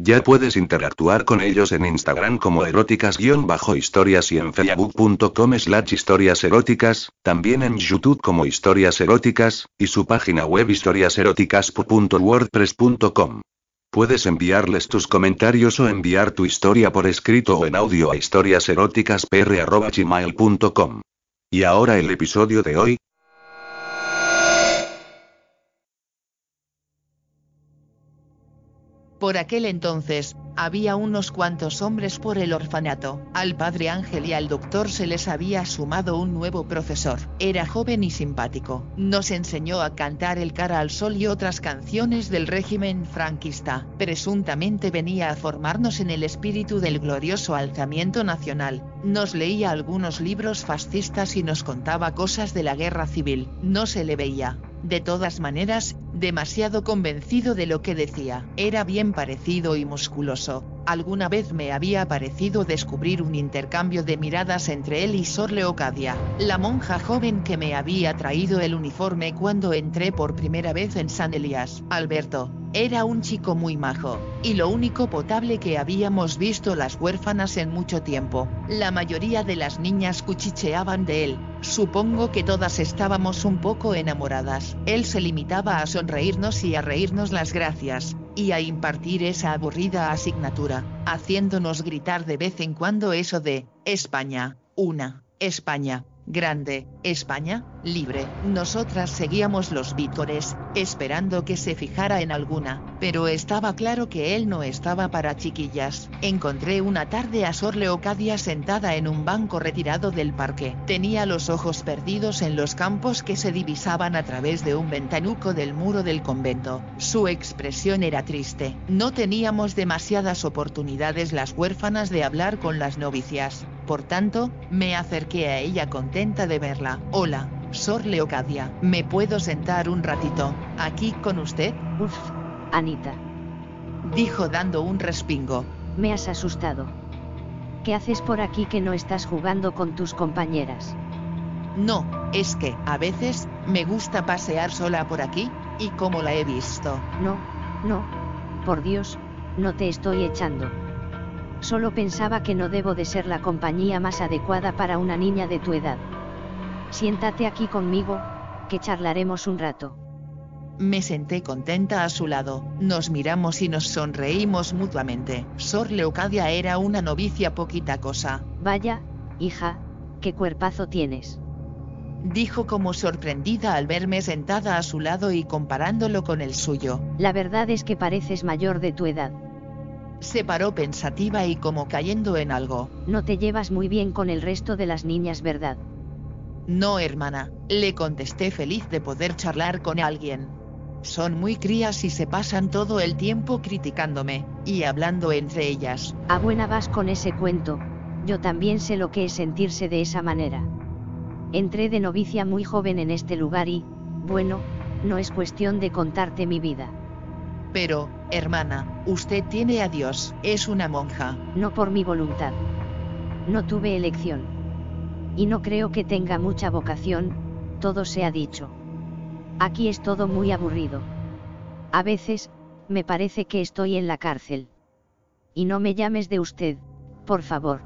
Ya puedes interactuar con ellos en Instagram como eróticas-historias y en facebook.com slash historias eróticas, también en YouTube como historias eróticas, y su página web historiaseróticas.wordpress.com. Puedes enviarles tus comentarios o enviar tu historia por escrito o en audio a historiaseróticaspr.gmail.com. Y ahora el episodio de hoy, Por aquel entonces, había unos cuantos hombres por el orfanato. Al padre Ángel y al doctor se les había sumado un nuevo profesor. Era joven y simpático. Nos enseñó a cantar El cara al sol y otras canciones del régimen franquista. Presuntamente venía a formarnos en el espíritu del glorioso alzamiento nacional. Nos leía algunos libros fascistas y nos contaba cosas de la guerra civil. No se le veía. De todas maneras, demasiado convencido de lo que decía. Era bien parecido y musculoso. Alguna vez me había parecido descubrir un intercambio de miradas entre él y Sor Leocadia, la monja joven que me había traído el uniforme cuando entré por primera vez en San Elías. Alberto, era un chico muy majo, y lo único potable que habíamos visto las huérfanas en mucho tiempo. La mayoría de las niñas cuchicheaban de él, supongo que todas estábamos un poco enamoradas. Él se limitaba a sonreírnos y a reírnos las gracias, y a impartir esa aburrida asignatura, haciéndonos gritar de vez en cuando eso de, España, una, España, grande, España, libre. Nosotras seguíamos los vítores, esperando que se fijara en alguna, pero estaba claro que él no estaba para chiquillas. Encontré una tarde a Sor Leocadia sentada en un banco retirado del parque. Tenía los ojos perdidos en los campos que se divisaban a través de un ventanuco del muro del convento. Su expresión era triste. No teníamos demasiadas oportunidades las huérfanas de hablar con las novicias. Por tanto, me acerqué a ella contenta de verla. Hola, Sor Leocadia, ¿me puedo sentar un ratito, aquí con usted? Uf, Anita, Dijo dando un respingo. me has asustado. ¿Qué haces por aquí que no estás jugando con tus compañeras? No, es que, a veces, me gusta pasear sola por aquí, y como la he visto. No, no. Por Dios, no te estoy echando. Solo pensaba que no debo de ser la compañía más adecuada para una niña de tu edad. Siéntate aquí conmigo, que charlaremos un rato. Me senté contenta a su lado, nos miramos y nos sonreímos mutuamente. Sor Leocadia era una novicia poquita cosa, Vaya, hija, qué cuerpazo tienes. dijo como sorprendida al verme sentada a su lado y comparándolo con el suyo. La verdad es que pareces mayor de tu edad. Se paró pensativa y como cayendo en algo. No te llevas muy bien con el resto de las niñas, ¿verdad? No, hermana, le contesté feliz de poder charlar con alguien. Son muy crías y se pasan todo el tiempo criticándome, y hablando entre ellas. A buena vas con ese cuento, yo también sé lo que es sentirse de esa manera. Entré de novicia muy joven en este lugar y, bueno, no es cuestión de contarte mi vida. Pero, hermana, usted tiene a Dios, es una monja. no por mi voluntad. No tuve elección. Y no creo que tenga mucha vocación, todo se ha dicho. Aquí es todo muy aburrido. A veces, me parece que estoy en la cárcel. Y no me llames de usted, por favor.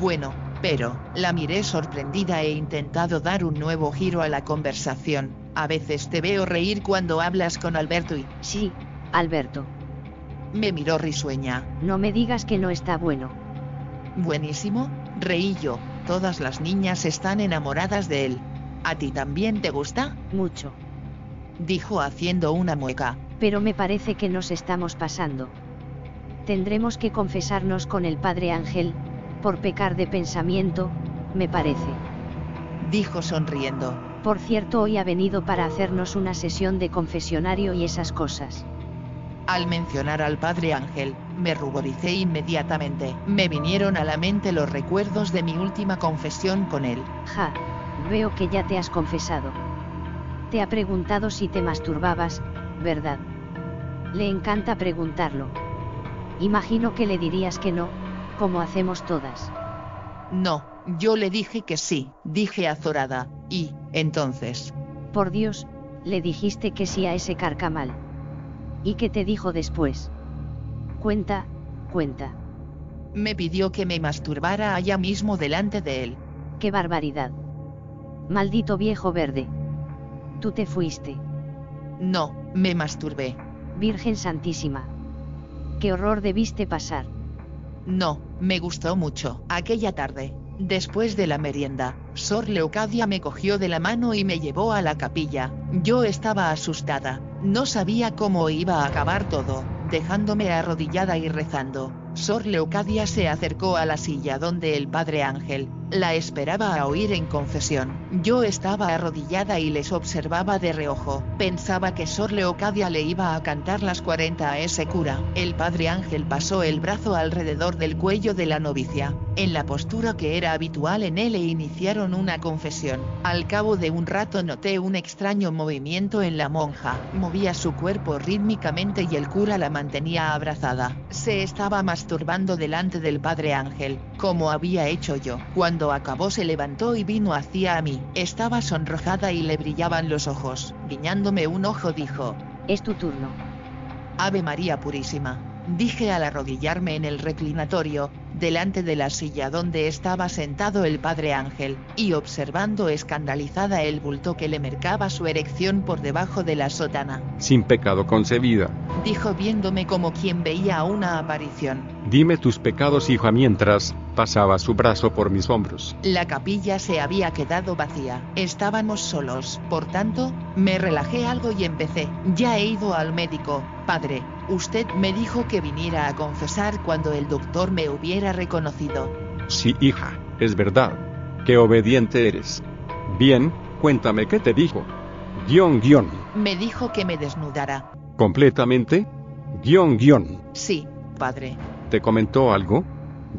Bueno, pero, la miré sorprendida e intentado dar un nuevo giro a la conversación. A veces te veo reír cuando hablas con Alberto y Sí, Alberto, me miró risueña. no me digas que no está bueno. Buenísimo, reí yo. Todas las niñas están enamoradas de él. ¿A ti también te gusta? Mucho. Dijo haciendo una mueca. Pero me parece que nos estamos pasando. Tendremos que confesarnos con el Padre Ángel, por pecar de pensamiento, me parece. Dijo sonriendo. Por cierto, hoy ha venido para hacernos una sesión de confesionario y esas cosas. Al mencionar al padre Ángel, me ruboricé inmediatamente. Me vinieron a la mente los recuerdos de mi última confesión con él. Ja, veo que ya te has confesado. Te ha preguntado si te masturbabas, ¿verdad? Le encanta preguntarlo. Imagino que le dirías que no, como hacemos todas. No, yo le dije que sí, dije azorada, y, entonces. Por Dios, le dijiste que sí a ese carcamal. ¿Y qué te dijo después? Cuenta, cuenta. Me pidió que me masturbara allá mismo delante de él. ¡Qué barbaridad! Maldito viejo verde. Tú te fuiste. No, me masturbé. Virgen Santísima. Qué horror debiste pasar. No, me gustó mucho. Aquella tarde, después de la merienda, Sor Leocadia me cogió de la mano y me llevó a la capilla. Yo estaba asustada. No sabía cómo iba a acabar todo, dejándome arrodillada y rezando. Sor Leocadia se acercó a la silla donde el padre Ángel, la esperaba a oír en confesión. Yo estaba arrodillada y les observaba de reojo. Pensaba que Sor Leocadia le iba a cantar las 40 a ese cura. El padre Ángel pasó el brazo alrededor del cuello de la novicia, en la postura que era habitual en él e iniciaron una confesión. Al cabo de un rato noté un extraño movimiento en la monja. Movía su cuerpo rítmicamente y el cura la mantenía abrazada. Se estaba masturbando delante del padre Ángel, como había hecho yo. Cuando acabó se levantó y vino hacia mí. Estaba sonrojada y le brillaban los ojos. Guiñándome un ojo dijo, Es tu turno. Ave María Purísima. Dije al arrodillarme en el reclinatorio, delante de la silla donde estaba sentado el padre Ángel, y observando escandalizada el bulto que le mercaba su erección por debajo de la sotana. Sin pecado concebida. Dijo viéndome como quien veía una aparición. Dime tus pecados, hija, mientras pasaba su brazo por mis hombros. La capilla se había quedado vacía. Estábamos solos. Por tanto, me relajé algo y empecé. Ya he ido al médico, padre. Usted me dijo que viniera a confesar cuando el doctor me hubiera reconocido. Sí, hija, es verdad. Qué obediente eres. Bien, cuéntame qué te dijo. Guión, guion. Me dijo que me desnudara. ¿Completamente? Guión, guion. Sí, padre. ¿Te comentó algo?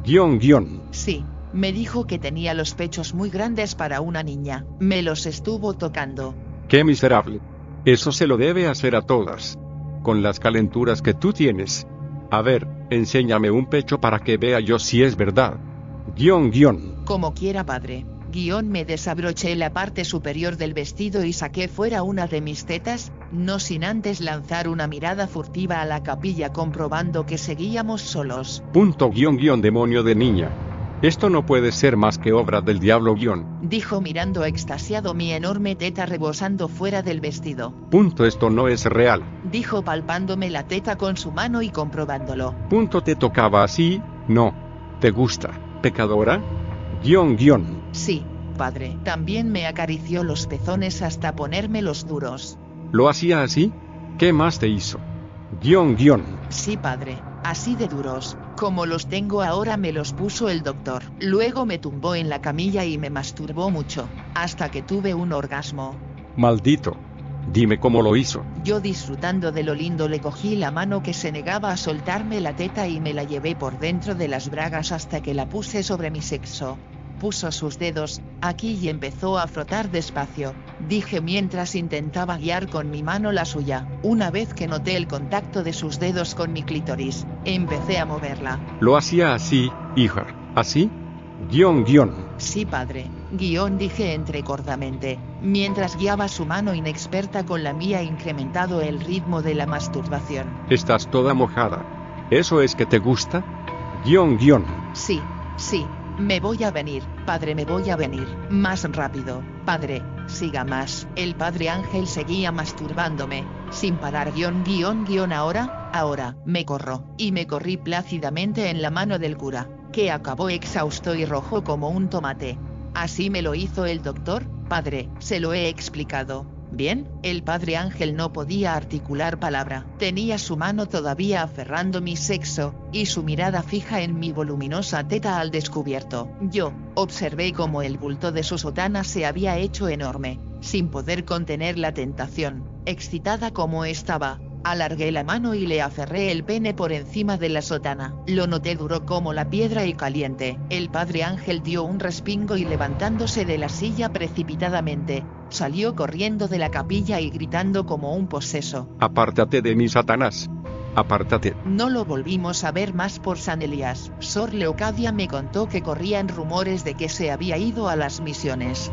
Guión, guion. Sí. Me dijo que tenía los pechos muy grandes para una niña. Me los estuvo tocando. Qué miserable. Eso se lo debe hacer a todas. Con las calenturas que tú tienes. A ver, enséñame un pecho para que vea yo si es verdad. Guión, guion. Como quiera, padre. Guión me desabroché la parte superior del vestido y saqué fuera una de mis tetas, no sin antes lanzar una mirada furtiva a la capilla comprobando que seguíamos solos. Punto guion guion demonio de niña. Esto no puede ser más que obra del diablo guion. Dijo mirando extasiado mi enorme teta rebosando fuera del vestido. Punto esto no es real. Dijo palpándome la teta con su mano y comprobándolo. Punto te tocaba así, no. ¿Te gusta, pecadora? Guión guion. Sí, padre. También me acarició los pezones hasta ponérmelos duros. ¿Lo hacía así? ¿Qué más te hizo? Guión guion. Sí, padre. Así de duros, como los tengo ahora me los puso el doctor. Luego me tumbó en la camilla y me masturbó mucho, hasta que tuve un orgasmo. Maldito. Dime cómo lo hizo. Yo disfrutando de lo lindo le cogí la mano que se negaba a soltarme la teta y me la llevé por dentro de las bragas hasta que la puse sobre mi sexo. Puso sus dedos, aquí y empezó a frotar despacio, dije mientras intentaba guiar con mi mano la suya. Una vez que noté el contacto de sus dedos con mi clítoris, empecé a moverla. Lo hacía así, hija. ¿Así? Guión guion. Sí, padre, guion dije entrecordamente, mientras guiaba su mano inexperta con la mía incrementado el ritmo de la masturbación. Estás toda mojada. ¿Eso es que te gusta? Guión guion. Sí, sí, me voy a venir, padre, me voy a venir. Más rápido, padre, siga más. El padre Ángel seguía masturbándome, sin parar guion guion guion ahora, ahora, me corro, y me corrí plácidamente en la mano del cura, que acabó exhausto y rojo como un tomate. Así me lo hizo el doctor, padre, se lo he explicado. Bien, el padre Ángel no podía articular palabra. Tenía su mano todavía aferrando mi sexo, y su mirada fija en mi voluminosa teta al descubierto. Yo, observé cómo el bulto de su sotana se había hecho enorme, sin poder contener la tentación. Excitada como estaba, Alargué la mano y le aferré el pene por encima de la sotana. Lo noté duro como la piedra y caliente. El padre Ángel dio un respingo y levantándose de la silla precipitadamente, salió corriendo de la capilla y gritando como un poseso. Apártate de mí, Satanás. Apártate. No lo volvimos a ver más por San Elías. Sor Leocadia me contó que corrían rumores de que se había ido a las misiones.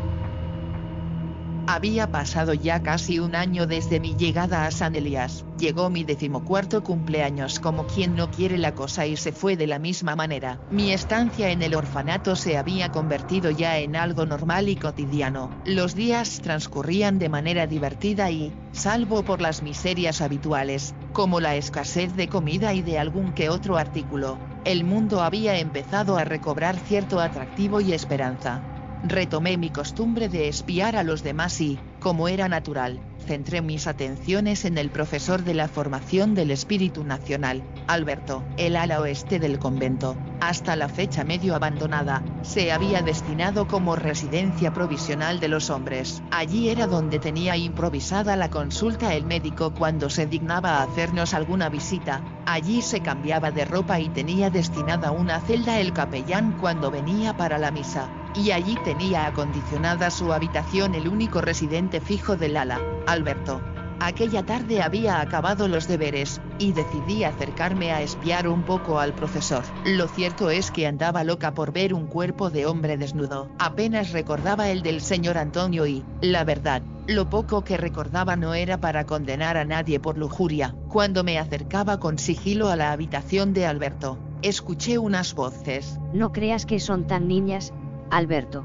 Había pasado ya casi un año desde mi llegada a San Elías. Llegó mi decimocuarto cumpleaños como quien no quiere la cosa y se fue de la misma manera. Mi estancia en el orfanato se había convertido ya en algo normal y cotidiano. Los días transcurrían de manera divertida y, salvo por las miserias habituales, como la escasez de comida y de algún que otro artículo, el mundo había empezado a recobrar cierto atractivo y esperanza. Retomé mi costumbre de espiar a los demás y, como era natural, centré mis atenciones en el profesor de la formación del Espíritu Nacional, Alberto, el ala oeste del convento, hasta la fecha medio abandonada, se había destinado como residencia provisional de los hombres. Allí era donde tenía improvisada la consulta el médico cuando se dignaba a hacernos alguna visita, allí se cambiaba de ropa y tenía destinada una celda el capellán cuando venía para la misa y allí tenía acondicionada su habitación el único residente fijo del ala, Alberto. Aquella tarde había acabado los deberes, y decidí acercarme a espiar un poco al profesor. Lo cierto es que andaba loca por ver un cuerpo de hombre desnudo. Apenas recordaba el del señor Antonio y, la verdad, lo poco que recordaba no era para condenar a nadie por lujuria. Cuando me acercaba con sigilo a la habitación de Alberto, escuché unas voces. No creas que son tan niñas, Alberto.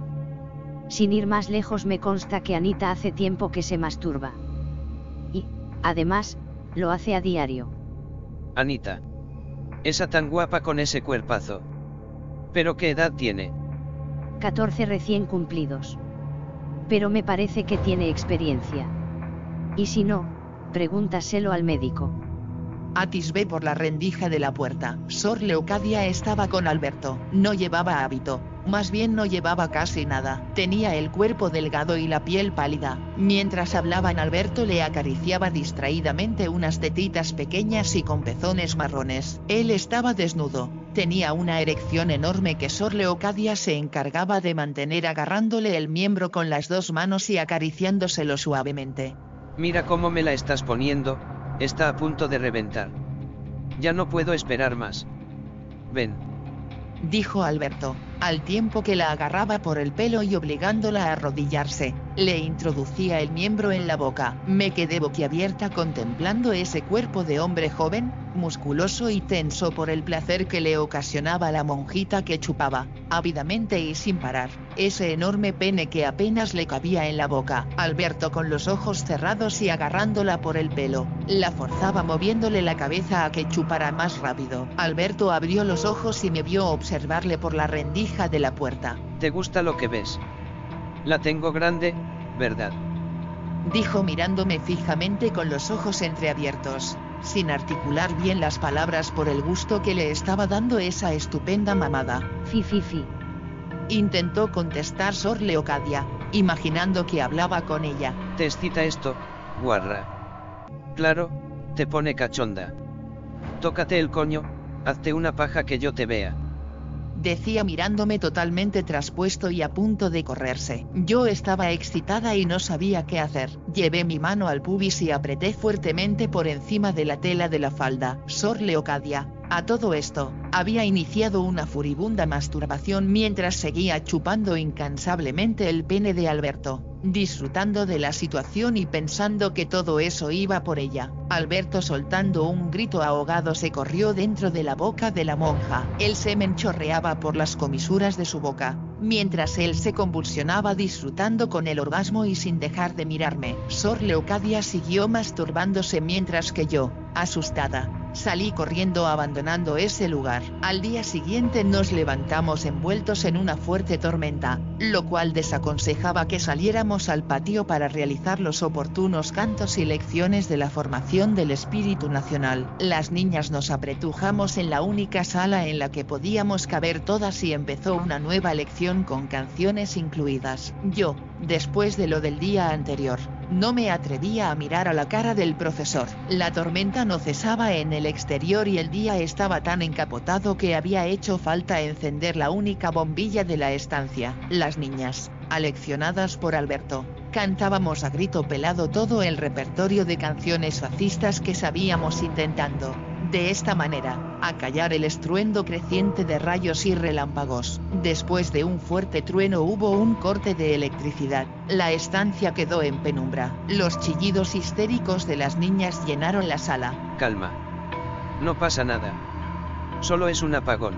Sin ir más lejos me consta que Anita hace tiempo que se masturba. Y, además, lo hace a diario. Anita. Esa tan guapa con ese cuerpazo. ¿Pero qué edad tiene? 14 recién cumplidos. Pero me parece que tiene experiencia. Y si no, pregúntaselo al médico. Atisbé por la rendija de la puerta. Sor Leocadia estaba con Alberto. No llevaba hábito, más bien no llevaba casi nada. Tenía el cuerpo delgado y la piel pálida. Mientras hablaban Alberto le acariciaba distraídamente unas tetitas pequeñas y con pezones marrones. Él estaba desnudo. Tenía una erección enorme que Sor Leocadia se encargaba de mantener agarrándole el miembro con las dos manos y acariciándoselo suavemente. Mira cómo me la estás poniendo, está a punto de reventar. Ya no puedo esperar más. Ven. Dijo Alberto al tiempo que la agarraba por el pelo y obligándola a arrodillarse, le introducía el miembro en la boca. Me quedé boquiabierta contemplando ese cuerpo de hombre joven, musculoso y tenso por el placer que le ocasionaba la monjita que chupaba, ávidamente y sin parar, ese enorme pene que apenas le cabía en la boca. Alberto con los ojos cerrados y agarrándola por el pelo, la forzaba moviéndole la cabeza a que chupara más rápido. Alberto abrió los ojos y me vio observarle por la rendija de la puerta. ¿Te gusta lo que ves? La tengo grande, ¿verdad? Dijo mirándome fijamente con los ojos entreabiertos, sin articular bien las palabras por el gusto que le estaba dando esa estupenda mamada. Fi, fi, fi. Intentó contestar Sor Leocadia, imaginando que hablaba con ella. ¿Te excita esto, guarra? Claro, te pone cachonda. Tócate el coño, hazte una paja que yo te vea decía mirándome totalmente traspuesto y a punto de correrse. Yo estaba excitada y no sabía qué hacer. Llevé mi mano al pubis y apreté fuertemente por encima de la tela de la falda. Sor Leocadia, a todo esto, había iniciado una furibunda masturbación mientras seguía chupando incansablemente el pene de Alberto disfrutando de la situación y pensando que todo eso iba por ella. Alberto soltando un grito ahogado se corrió dentro de la boca de la monja. El semen chorreaba por las comisuras de su boca, mientras él se convulsionaba disfrutando con el orgasmo y sin dejar de mirarme. Sor Leocadia siguió masturbándose mientras que yo, asustada, Salí corriendo abandonando ese lugar. Al día siguiente nos levantamos envueltos en una fuerte tormenta, lo cual desaconsejaba que saliéramos al patio para realizar los oportunos cantos y lecciones de la formación del espíritu nacional. Las niñas nos apretujamos en la única sala en la que podíamos caber todas y empezó una nueva lección con canciones incluidas. Yo, Después de lo del día anterior, no me atrevía a mirar a la cara del profesor. La tormenta no cesaba en el exterior y el día estaba tan encapotado que había hecho falta encender la única bombilla de la estancia. Las niñas, aleccionadas por Alberto, cantábamos a grito pelado todo el repertorio de canciones fascistas que sabíamos intentando, de esta manera, acallar el estruendo creciente de rayos y relámpagos. Después de un fuerte trueno hubo un corte de electricidad, la estancia quedó en penumbra. Los chillidos histéricos de las niñas llenaron la sala. Calma. No pasa nada. Solo es un apagón.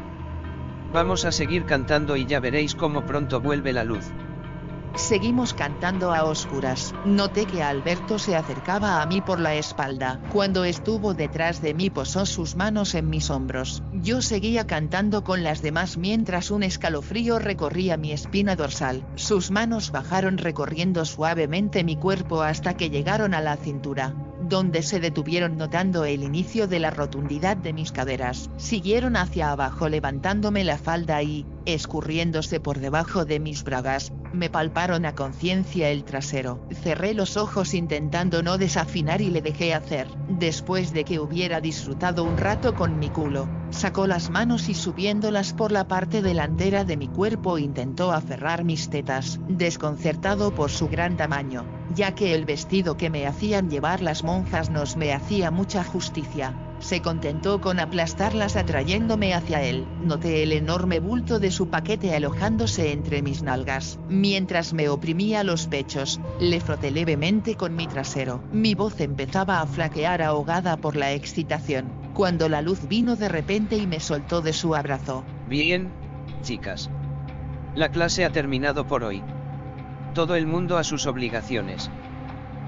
Vamos a seguir cantando y ya veréis cómo pronto vuelve la luz. Seguimos cantando a oscuras. Noté que Alberto se acercaba a mí por la espalda. Cuando estuvo detrás de mí posó sus manos en mis hombros. Yo seguía cantando con las demás mientras un escalofrío recorría mi espina dorsal. Sus manos bajaron recorriendo suavemente mi cuerpo hasta que llegaron a la cintura donde se detuvieron notando el inicio de la rotundidad de mis caderas. Siguieron hacia abajo levantándome la falda y, escurriéndose por debajo de mis bragas, me palparon a conciencia el trasero. Cerré los ojos intentando no desafinar y le dejé hacer. Después de que hubiera disfrutado un rato con mi culo, sacó las manos y subiéndolas por la parte delantera de mi cuerpo intentó aferrar mis tetas, desconcertado por su gran tamaño ya que el vestido que me hacían llevar las monjas nos me hacía mucha justicia. Se contentó con aplastarlas atrayéndome hacia él. Noté el enorme bulto de su paquete alojándose entre mis nalgas. Mientras me oprimía los pechos, le froté levemente con mi trasero. Mi voz empezaba a flaquear ahogada por la excitación, cuando la luz vino de repente y me soltó de su abrazo. Bien, chicas. La clase ha terminado por hoy. Todo el mundo a sus obligaciones.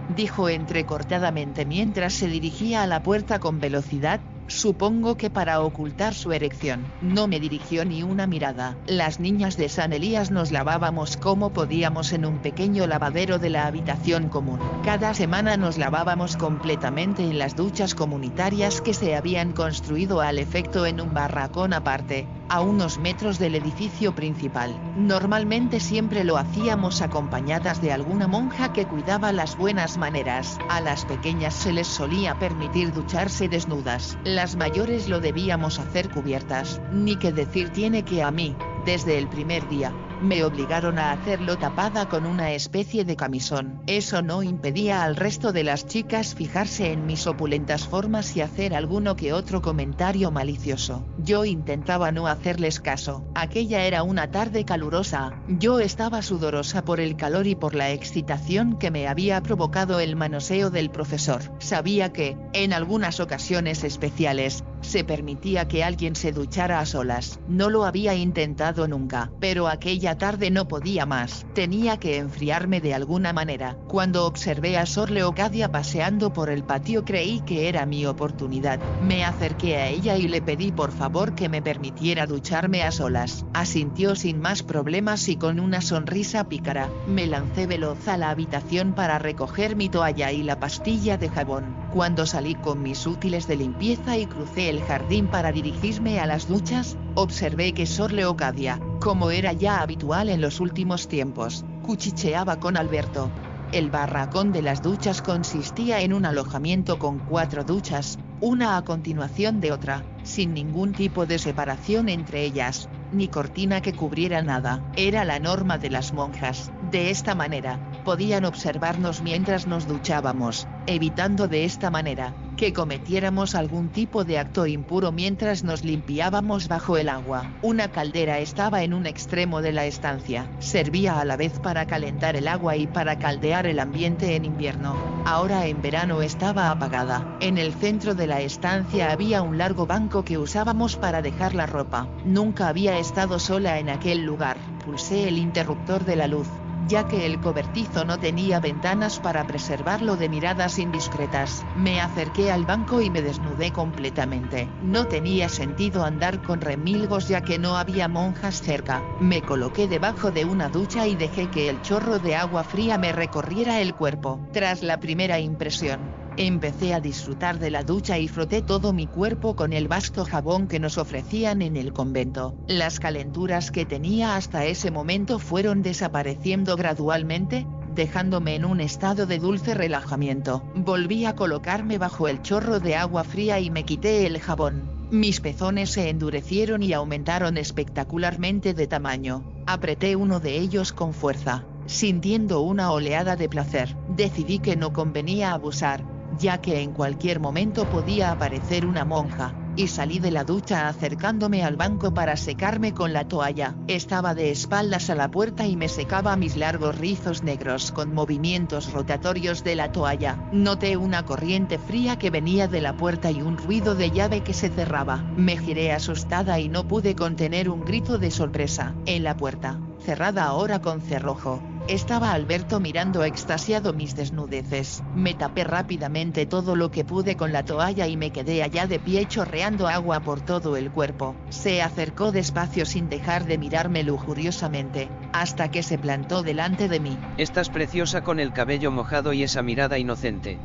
Dijo entrecortadamente mientras se dirigía a la puerta con velocidad, supongo que para ocultar su erección. No me dirigió ni una mirada. Las niñas de San Elías nos lavábamos como podíamos en un pequeño lavadero de la habitación común. Cada semana nos lavábamos completamente en las duchas comunitarias que se habían construido al efecto en un barracón aparte, a unos metros del edificio principal. Normalmente siempre lo hacíamos acompañadas de alguna monja que cuidaba las buenas maneras. A las pequeñas se les solía permitir ducharse desnudas. Las mayores lo debíamos hacer cubiertas. Ni que decir tiene que a mí, desde el primer día, me obligaron a hacerlo tapada con una especie de camisón. Eso no impedía al resto de las chicas fijarse en mis opulentas formas y hacer alguno que otro comentario malicioso. Yo intentaba no hacerles caso. Aquella era una tarde calurosa, yo estaba sudorosa por el calor y por la excitación que me había provocado el manoseo del profesor. Sabía que, en algunas ocasiones especiales, se permitía que alguien se duchara a solas. No lo había intentado nunca, pero aquella tarde no podía más. Tenía que enfriarme de alguna manera. Cuando observé a Sor Leocadia paseando por el patio creí que era mi oportunidad. Me acerqué a ella y le pedí por favor que me permitiera ducharme a solas. Asintió sin más problemas y con una sonrisa pícara. Me lancé veloz a la habitación para recoger mi toalla y la pastilla de jabón. Cuando salí con mis útiles de limpieza y crucé el jardín para dirigirme a las duchas, observé que Sor Leocadia, como era ya habitual en los últimos tiempos, cuchicheaba con Alberto. El barracón de las duchas consistía en un alojamiento con cuatro duchas, una a continuación de otra, sin ningún tipo de separación entre ellas, ni cortina que cubriera nada. Era la norma de las monjas. De esta manera, podían observarnos mientras nos duchábamos, evitando de esta manera, que cometiéramos algún tipo de acto impuro mientras nos limpiábamos bajo el agua. Una caldera estaba en un extremo de la estancia, servía a la vez para calentar el agua y para caldear el ambiente en invierno. Ahora en verano estaba apagada. En el centro de la estancia había un largo banco que usábamos para dejar la ropa. Nunca había estado sola en aquel lugar. Pulsé el interruptor de la luz, ya que el cobertizo no tenía ventanas para preservarlo de miradas indiscretas. Me acerqué al banco y me desnudé completamente. No tenía sentido andar con remilgos ya que no había monjas cerca. Me coloqué debajo de una ducha y dejé que el chorro de agua fría me recorriera el cuerpo. Tras la primera impresión, Empecé a disfrutar de la ducha y froté todo mi cuerpo con el vasto jabón que nos ofrecían en el convento. Las calenturas que tenía hasta ese momento fueron desapareciendo gradualmente, dejándome en un estado de dulce relajamiento. Volví a colocarme bajo el chorro de agua fría y me quité el jabón. Mis pezones se endurecieron y aumentaron espectacularmente de tamaño. Apreté uno de ellos con fuerza, sintiendo una oleada de placer. Decidí que no convenía abusar, ya que en cualquier momento podía aparecer una monja, y salí de la ducha acercándome al banco para secarme con la toalla. Estaba de espaldas a la puerta y me secaba mis largos rizos negros con movimientos rotatorios de la toalla. Noté una corriente fría que venía de la puerta y un ruido de llave que se cerraba. Me giré asustada y no pude contener un grito de sorpresa. En la puerta, cerrada ahora con cerrojo, estaba Alberto mirando extasiado mis desnudeces. Me tapé rápidamente todo lo que pude con la toalla y me quedé allá de pie chorreando agua por todo el cuerpo. Se acercó despacio sin dejar de mirarme lujuriosamente, hasta que se plantó delante de mí. Estás preciosa con el cabello mojado y esa mirada inocente.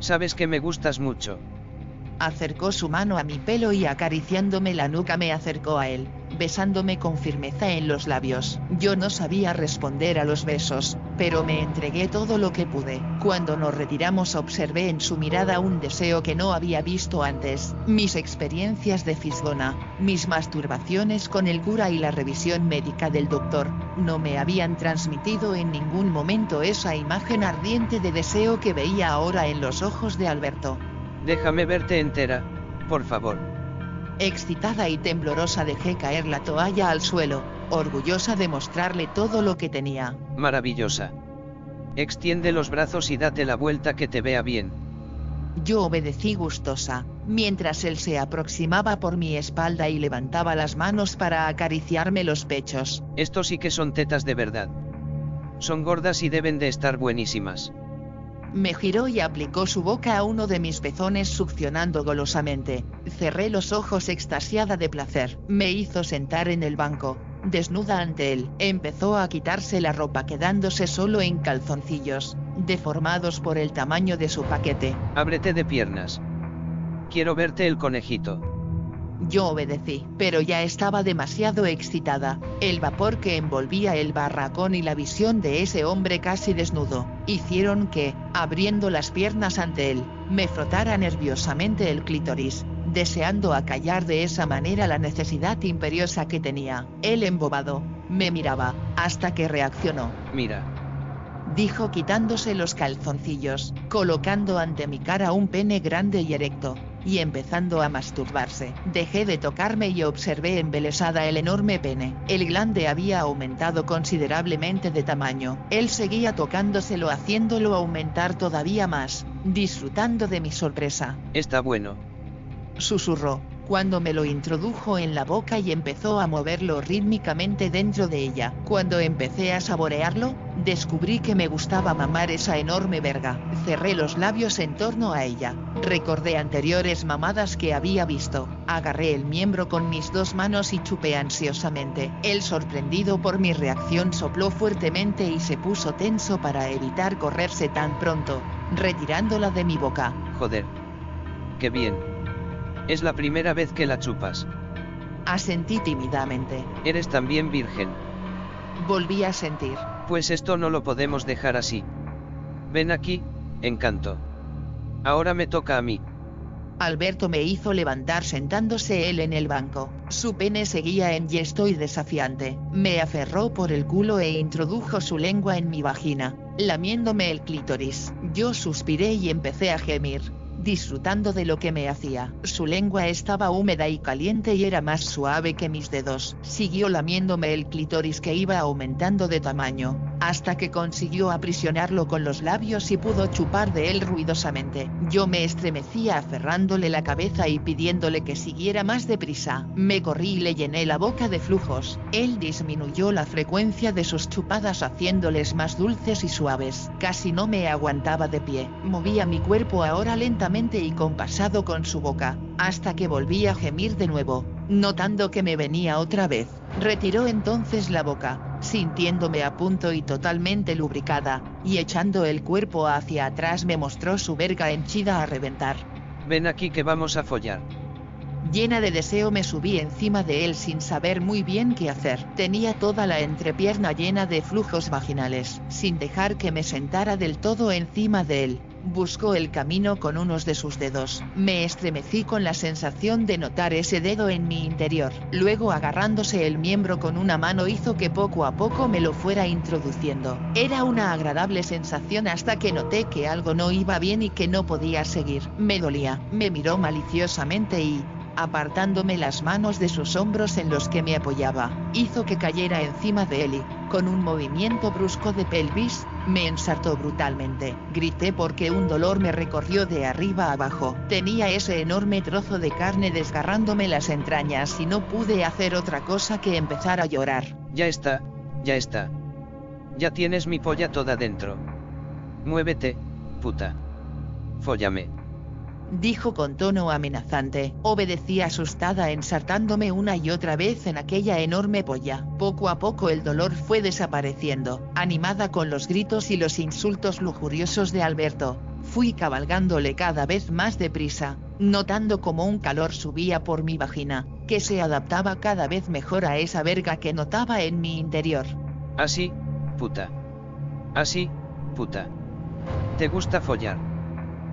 Sabes que me gustas mucho. Acercó su mano a mi pelo y acariciándome la nuca me acercó a él, besándome con firmeza en los labios. Yo no sabía responder a los besos, pero me entregué todo lo que pude. Cuando nos retiramos observé en su mirada un deseo que no había visto antes. Mis experiencias de fisgona, mis masturbaciones con el cura y la revisión médica del doctor, no me habían transmitido en ningún momento esa imagen ardiente de deseo que veía ahora en los ojos de Alberto. Déjame verte entera, por favor. Excitada y temblorosa dejé caer la toalla al suelo, orgullosa de mostrarle todo lo que tenía. Maravillosa. Extiende los brazos y date la vuelta que te vea bien. Yo obedecí gustosa, mientras él se aproximaba por mi espalda y levantaba las manos para acariciarme los pechos. Estos sí que son tetas de verdad. Son gordas y deben de estar buenísimas. Me giró y aplicó su boca a uno de mis pezones succionando golosamente. Cerré los ojos extasiada de placer. Me hizo sentar en el banco, desnuda ante él. Empezó a quitarse la ropa quedándose solo en calzoncillos, deformados por el tamaño de su paquete. Ábrete de piernas. Quiero verte el conejito. Yo obedecí, pero ya estaba demasiado excitada. El vapor que envolvía el barracón y la visión de ese hombre casi desnudo, hicieron que, abriendo las piernas ante él, me frotara nerviosamente el clítoris, deseando acallar de esa manera la necesidad imperiosa que tenía. Él embobado, me miraba, hasta que reaccionó. Mira. Dijo quitándose los calzoncillos, colocando ante mi cara un pene grande y erecto, y empezando a masturbarse. Dejé de tocarme y observé embelesada el enorme pene. El glande había aumentado considerablemente de tamaño. Él seguía tocándoselo haciéndolo aumentar todavía más, disfrutando de mi sorpresa. Está bueno. Susurró, cuando me lo introdujo en la boca y empezó a moverlo rítmicamente dentro de ella. Cuando empecé a saborearlo, descubrí que me gustaba mamar esa enorme verga. Cerré los labios en torno a ella. Recordé anteriores mamadas que había visto. Agarré el miembro con mis dos manos y chupé ansiosamente. Él sorprendido por mi reacción sopló fuertemente y se puso tenso para evitar correrse tan pronto, retirándola de mi boca. Joder. Qué bien. Es la primera vez que la chupas. Asentí tímidamente. Eres también virgen. Volví a sentir. Pues esto no lo podemos dejar así. Ven aquí, encanto. Ahora me toca a mí. Alberto me hizo levantar sentándose él en el banco. Su pene seguía en gesto y desafiante. Me aferró por el culo e introdujo su lengua en mi vagina, lamiéndome el clítoris. Yo suspiré y empecé a gemir disfrutando de lo que me hacía. Su lengua estaba húmeda y caliente y era más suave que mis dedos. Siguió lamiéndome el clítoris que iba aumentando de tamaño, hasta que consiguió aprisionarlo con los labios y pudo chupar de él ruidosamente. Yo me estremecía aferrándole la cabeza y pidiéndole que siguiera más deprisa. Me corrí y le llené la boca de flujos. Él disminuyó la frecuencia de sus chupadas haciéndoles más dulces y suaves. Casi no me aguantaba de pie. Movía mi cuerpo ahora lentamente y compasado con su boca, hasta que volví a gemir de nuevo, notando que me venía otra vez. Retiró entonces la boca, sintiéndome a punto y totalmente lubricada, y echando el cuerpo hacia atrás me mostró su verga henchida a reventar. Ven aquí que vamos a follar. Llena de deseo me subí encima de él sin saber muy bien qué hacer. Tenía toda la entrepierna llena de flujos vaginales, sin dejar que me sentara del todo encima de él. Buscó el camino con unos de sus dedos. Me estremecí con la sensación de notar ese dedo en mi interior. Luego agarrándose el miembro con una mano hizo que poco a poco me lo fuera introduciendo. Era una agradable sensación hasta que noté que algo no iba bien y que no podía seguir. Me dolía. Me miró maliciosamente y, apartándome las manos de sus hombros en los que me apoyaba, hizo que cayera encima de él y, con un movimiento brusco de pelvis, me ensartó brutalmente. Grité porque un dolor me recorrió de arriba abajo. Tenía ese enorme trozo de carne desgarrándome las entrañas y no pude hacer otra cosa que empezar a llorar. Ya está, ya está. Ya tienes mi polla toda dentro. Muévete, puta. Fóllame dijo con tono amenazante. Obedecí asustada ensartándome una y otra vez en aquella enorme polla. Poco a poco el dolor fue desapareciendo, animada con los gritos y los insultos lujuriosos de Alberto. Fui cabalgándole cada vez más deprisa, notando como un calor subía por mi vagina, que se adaptaba cada vez mejor a esa verga que notaba en mi interior. Así, puta. Así, puta. ¿Te gusta follar?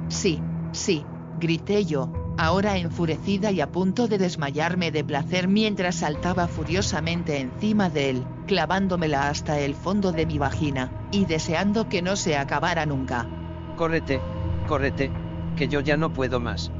Sí, sí, grité yo, ahora enfurecida y a punto de desmayarme de placer mientras saltaba furiosamente encima de él, clavándomela hasta el fondo de mi vagina, y deseando que no se acabara nunca. Córrete, córrete, que yo ya no puedo más.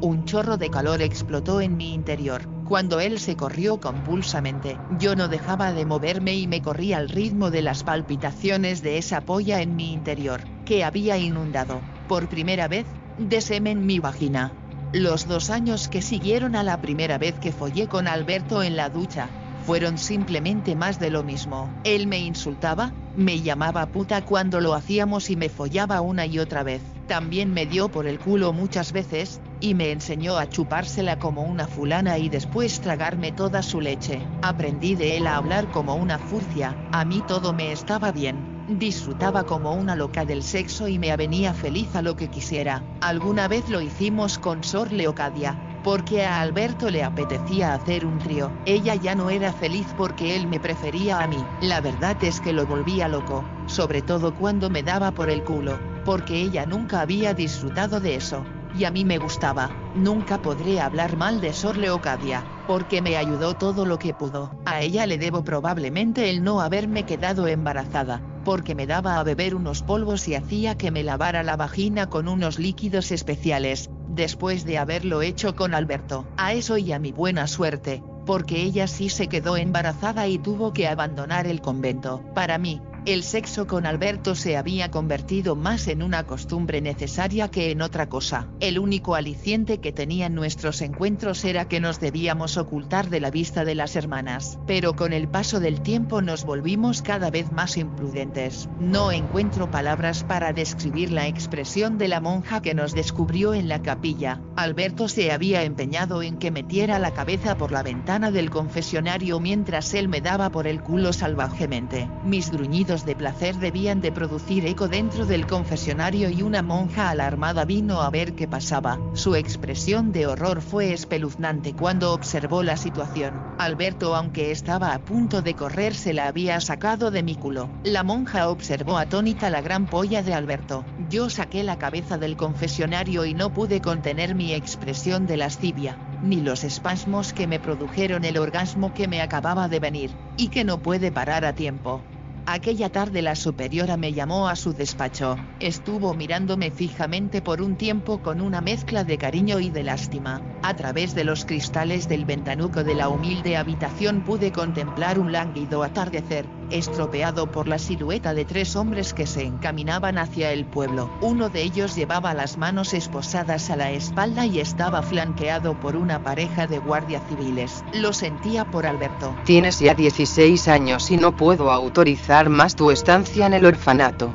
Un chorro de calor explotó en mi interior, cuando él se corrió convulsamente. Yo no dejaba de moverme y me corría al ritmo de las palpitaciones de esa polla en mi interior, que había inundado, por primera vez, de semen mi vagina. Los dos años que siguieron a la primera vez que follé con Alberto en la ducha, fueron simplemente más de lo mismo. Él me insultaba, me llamaba puta cuando lo hacíamos y me follaba una y otra vez. También me dio por el culo muchas veces, y me enseñó a chupársela como una fulana y después tragarme toda su leche. Aprendí de él a hablar como una furcia, a mí todo me estaba bien. Disfrutaba como una loca del sexo y me avenía feliz a lo que quisiera. Alguna vez lo hicimos con Sor Leocadia, porque a Alberto le apetecía hacer un trío. Ella ya no era feliz porque él me prefería a mí. La verdad es que lo volvía loco, sobre todo cuando me daba por el culo, porque ella nunca había disfrutado de eso y a mí me gustaba. Nunca podré hablar mal de Sor Leocadia, porque me ayudó todo lo que pudo. A ella le debo probablemente el no haberme quedado embarazada, porque me daba a beber unos polvos y hacía que me lavara la vagina con unos líquidos especiales, después de haberlo hecho con Alberto. A eso y a mi buena suerte, porque ella sí se quedó embarazada y tuvo que abandonar el convento. Para mí, el sexo con Alberto se había convertido más en una costumbre necesaria que en otra cosa. El único aliciente que tenían nuestros encuentros era que nos debíamos ocultar de la vista de las hermanas. Pero con el paso del tiempo nos volvimos cada vez más imprudentes. No encuentro palabras para describir la expresión de la monja que nos descubrió en la capilla. Alberto se había empeñado en que metiera la cabeza por la ventana del confesionario mientras él me daba por el culo salvajemente. Mis gruñidos de placer debían de producir eco dentro del confesionario y una monja alarmada vino a ver qué pasaba. Su expresión de horror fue espeluznante cuando observó la situación. Alberto aunque estaba a punto de correr se la había sacado de mi culo. La monja observó atónita la gran polla de Alberto. Yo saqué la cabeza del confesionario y no pude contener mi expresión de lascivia, ni los espasmos que me produjeron el orgasmo que me acababa de venir, y que no puede parar a tiempo. Aquella tarde la superiora me llamó a su despacho, estuvo mirándome fijamente por un tiempo con una mezcla de cariño y de lástima. A través de los cristales del ventanuco de la humilde habitación pude contemplar un lánguido atardecer, estropeado por la silueta de tres hombres que se encaminaban hacia el pueblo. Uno de ellos llevaba las manos esposadas a la espalda y estaba flanqueado por una pareja de guardias civiles. Lo sentía por Alberto. Tienes ya 16 años y no puedo autorizar más tu estancia en el orfanato.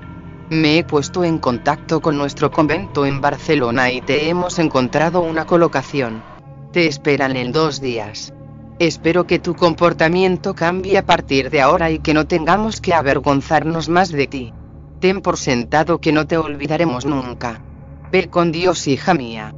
Me he puesto en contacto con nuestro convento en Barcelona y te hemos encontrado una colocación. Te esperan en dos días. Espero que tu comportamiento cambie a partir de ahora y que no tengamos que avergonzarnos más de ti. Ten por sentado que no te olvidaremos nunca. Ve con Dios, hija mía.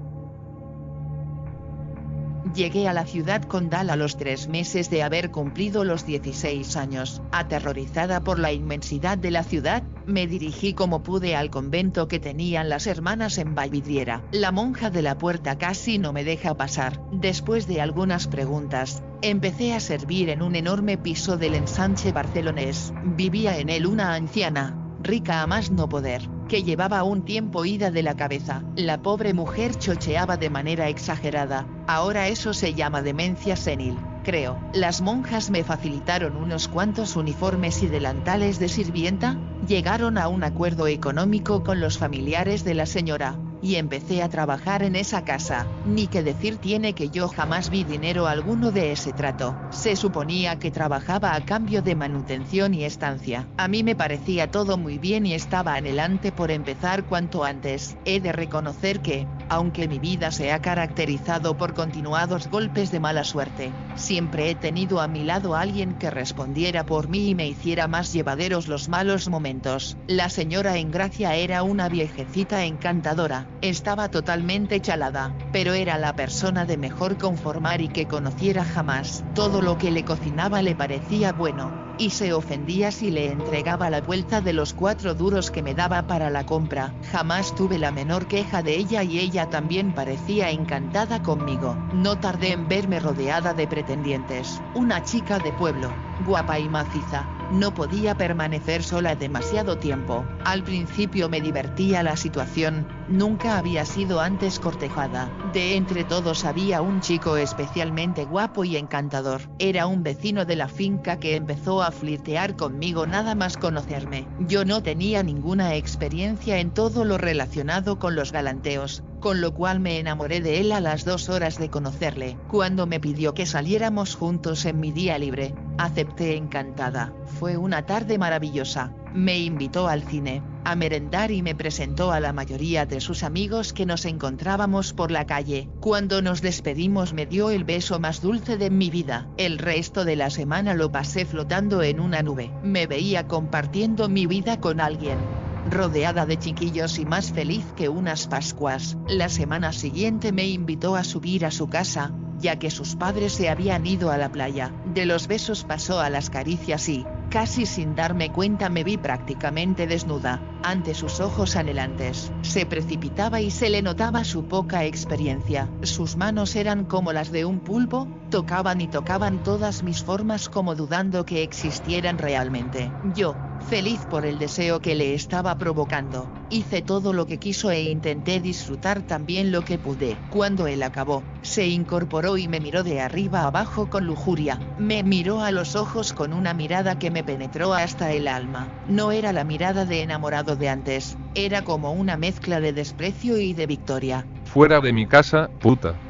Llegué a la ciudad condal a los tres meses de haber cumplido los 16 años. Aterrorizada por la inmensidad de la ciudad, me dirigí como pude al convento que tenían las hermanas en Valvidriera. La monja de la puerta casi no me deja pasar. Después de algunas preguntas, empecé a servir en un enorme piso del ensanche barcelonés. Vivía en él una anciana, rica a más no poder, que llevaba un tiempo ida de la cabeza. La pobre mujer chocheaba de manera exagerada, ahora eso se llama demencia senil, creo. Las monjas me facilitaron unos cuantos uniformes y delantales de sirvienta, llegaron a un acuerdo económico con los familiares de la señora, y empecé a trabajar en esa casa. Ni que decir tiene que yo jamás vi dinero alguno de ese trato. Se suponía que trabajaba a cambio de manutención y estancia. A mí me parecía todo muy bien y estaba anhelante por empezar cuanto antes. He de reconocer que, aunque mi vida se ha caracterizado por continuados golpes de mala suerte, siempre he tenido a mi lado a alguien que respondiera por mí y me hiciera más llevaderos los malos momentos. La señora Engracia era una viejecita encantadora, estaba totalmente chalada, pero era la persona de mejor conformar y que conociera jamás. Todo lo que le cocinaba le parecía bueno, y se ofendía si le entregaba la vuelta de los cuatro duros que me daba para la compra. Jamás tuve la menor queja de ella y ella también parecía encantada conmigo. No tardé en verme rodeada de pretendientes. Una chica de pueblo, guapa y maciza, no podía permanecer sola demasiado tiempo. Al principio me divertía la situación, nunca había sido antes cortejada. De entre todos había un chico especialmente guapo y encantador. Era un vecino de la finca que empezó a flirtear conmigo nada más conocerme. Yo no tenía ninguna experiencia en todo lo relacionado con los galanteos, con lo cual me enamoré de él a las dos horas de conocerle. Cuando me pidió que saliéramos juntos en mi día libre, acepté encantada. Fue una tarde maravillosa. Me invitó al cine, a merendar y me presentó a la mayoría de sus amigos que nos encontrábamos por la calle. Cuando nos despedimos me dio el beso más dulce de mi vida. El resto de la semana lo pasé flotando en una nube. Me veía compartiendo mi vida con alguien rodeada de chiquillos y más feliz que unas Pascuas. La semana siguiente me invitó a subir a su casa, ya que sus padres se habían ido a la playa. De los besos pasó a las caricias y, casi sin darme cuenta me vi prácticamente desnuda, ante sus ojos anhelantes. Se precipitaba y se le notaba su poca experiencia. Sus manos eran como las de un pulpo, tocaban y tocaban todas mis formas como dudando que existieran realmente. Yo, feliz por el deseo que le estaba provocando, hice todo lo que quiso e intenté disfrutar también lo que pude. Cuando él acabó, se incorporó y me miró de arriba abajo con lujuria. Me miró a los ojos con una mirada que me penetró hasta el alma. No era la mirada de enamorado de antes, era como una mezcla de desprecio y de victoria. Fuera de mi casa, puta.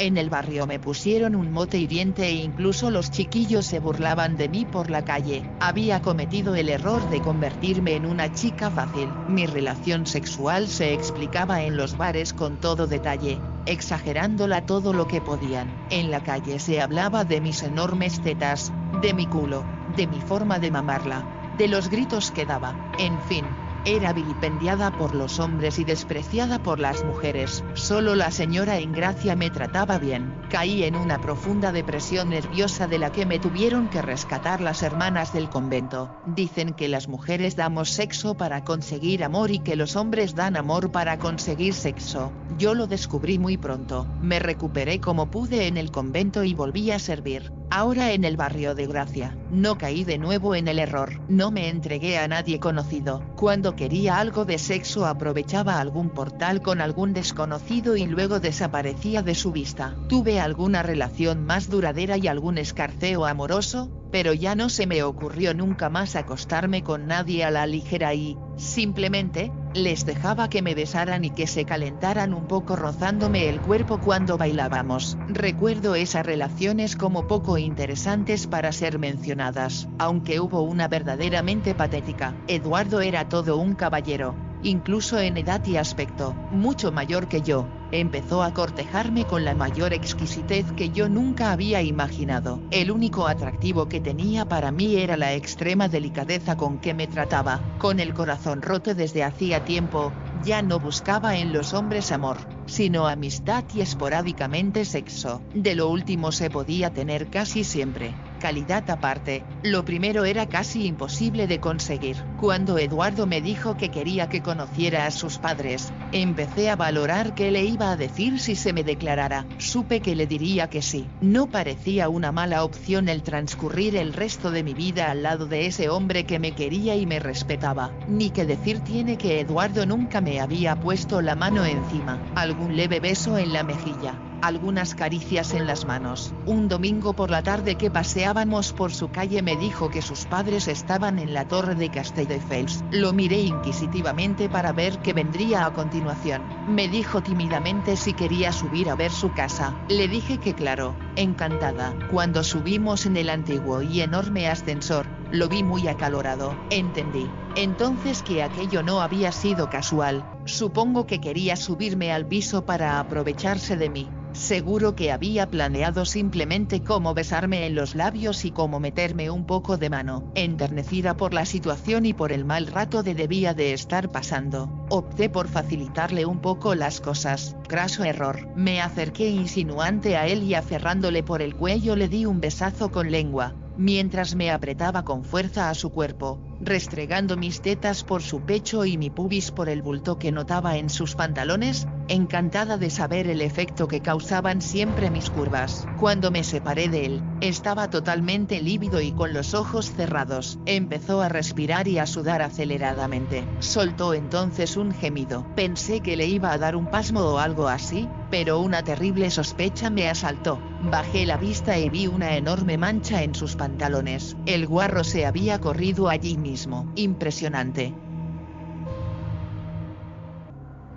En el barrio me pusieron un mote hiriente e incluso los chiquillos se burlaban de mí por la calle. Había cometido el error de convertirme en una chica fácil. Mi relación sexual se explicaba en los bares con todo detalle, exagerándola todo lo que podían. En la calle se hablaba de mis enormes tetas, de mi culo, de mi forma de mamarla, de los gritos que daba, en fin, era vilipendiada por los hombres y despreciada por las mujeres. Solo la señora Ingracia me trataba bien. Caí en una profunda depresión nerviosa de la que me tuvieron que rescatar las hermanas del convento. Dicen que las mujeres damos sexo para conseguir amor y que los hombres dan amor para conseguir sexo. Yo lo descubrí muy pronto. Me recuperé como pude en el convento y volví a servir. Ahora en el barrio de Gracia, no caí de nuevo en el error, no me entregué a nadie conocido, cuando quería algo de sexo aprovechaba algún portal con algún desconocido y luego desaparecía de su vista. Tuve alguna relación más duradera y algún escarceo amoroso, pero ya no se me ocurrió nunca más acostarme con nadie a la ligera y, simplemente, les dejaba que me besaran y que se calentaran un poco rozándome el cuerpo cuando bailábamos. Recuerdo esas relaciones como poco interesantes para ser mencionadas, aunque hubo una verdaderamente patética. Eduardo era todo un caballero, incluso en edad y aspecto, mucho mayor que yo. Empezó a cortejarme con la mayor exquisitez que yo nunca había imaginado. El único atractivo que tenía para mí era la extrema delicadeza con que me trataba. Con el corazón roto desde hacía tiempo, ya no buscaba en los hombres amor, sino amistad y esporádicamente sexo. De lo último se podía tener casi siempre calidad aparte, lo primero era casi imposible de conseguir. Cuando Eduardo me dijo que quería que conociera a sus padres, empecé a valorar qué le a decir si se me declarara. Supe que le diría que sí. No parecía una mala opción el transcurrir el resto de mi vida al lado de ese hombre que me quería y me respetaba. Ni que decir tiene que Eduardo nunca me había puesto la mano encima, algún leve beso en la mejilla, algunas caricias en las manos. Un domingo por la tarde que paseábamos por su calle me dijo que sus padres estaban en la torre de Castelldefels. Lo miré inquisitivamente para ver qué vendría a continuación. Me dijo tímidamente si quería subir a ver su casa. Le dije que claro, encantada. Cuando subimos en el antiguo y enorme ascensor, lo vi muy acalorado. Entendí. Entonces que aquello no había sido casual. Supongo que quería subirme al piso para aprovecharse de mí. Seguro que había planeado simplemente cómo besarme en los labios y cómo meterme un poco de mano. Enternecida por la situación y por el mal rato de debía de estar pasando, opté por facilitarle un poco las cosas. Craso error. Me acerqué insinuante a él y aferrándole por el cuello le di un besazo con lengua, mientras me apretaba con fuerza a su cuerpo, restregando mis tetas por su pecho y mi pubis por el bulto que notaba en sus pantalones, encantada de saber el efecto que causaban siempre mis curvas. Cuando me separé de él, estaba totalmente lívido y con los ojos cerrados. Empezó a respirar y a sudar aceleradamente. Soltó entonces un gemido. Pensé que le iba a dar un pasmo o algo así, pero una terrible sospecha me asaltó. Bajé la vista y vi una enorme mancha en sus pantalones. El guarro se había corrido allí mismo. Impresionante.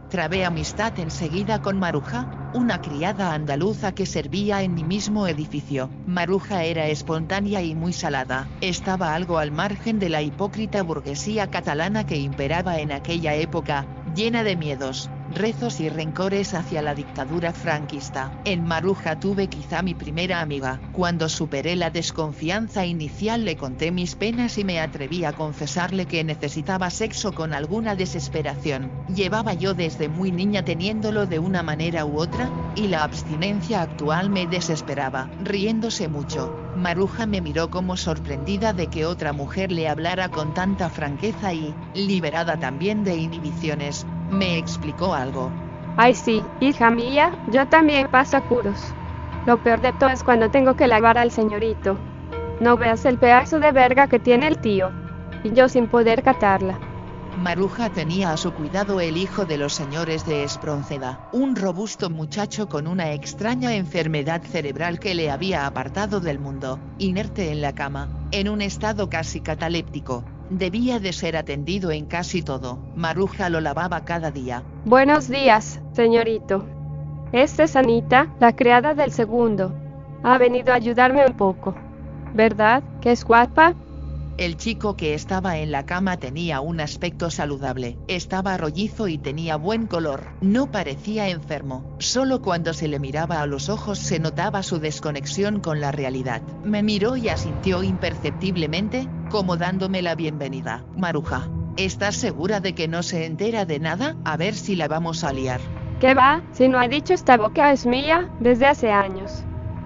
Trabé amistad enseguida con Maruja, una criada andaluza que servía en mi mismo edificio. Maruja era espontánea y muy salada. Estaba algo al margen de la hipócrita burguesía catalana que imperaba en aquella época, llena de miedos, rezos y rencores hacia la dictadura franquista. En Maruja tuve quizá mi primera amiga. Cuando superé la desconfianza inicial le conté mis penas y me atreví a confesarle que necesitaba sexo con alguna desesperación. Llevaba yo desde muy niña teniéndolo de una manera u otra, y la abstinencia actual me desesperaba. Riéndose mucho, Maruja me miró como sorprendida de que otra mujer le hablara con tanta franqueza y, liberada también de inhibiciones, me explicó algo. Ay sí, hija mía, yo también paso apuros. Lo peor de todo es cuando tengo que lavar al señorito. No veas el pedazo de verga que tiene el tío. Y yo sin poder catarla. Maruja tenía a su cuidado el hijo de los señores de Espronceda, un robusto muchacho con una extraña enfermedad cerebral que le había apartado del mundo, inerte en la cama, en un estado casi cataléptico. Debía de ser atendido en casi todo. Maruja lo lavaba cada día. Buenos días, señorito. Esta es Anita, la criada del segundo. Ha venido a ayudarme un poco. ¿Verdad que es guapa? El chico que estaba en la cama tenía un aspecto saludable, estaba rollizo y tenía buen color, no parecía enfermo, solo cuando se le miraba a los ojos se notaba su desconexión con la realidad. Me miró y asintió imperceptiblemente, como dándome la bienvenida. Maruja, ¿estás segura de que no se entera de nada? A ver si la vamos a liar. ¿Qué va? Si no ha dicho esta boca es mía, desde hace años.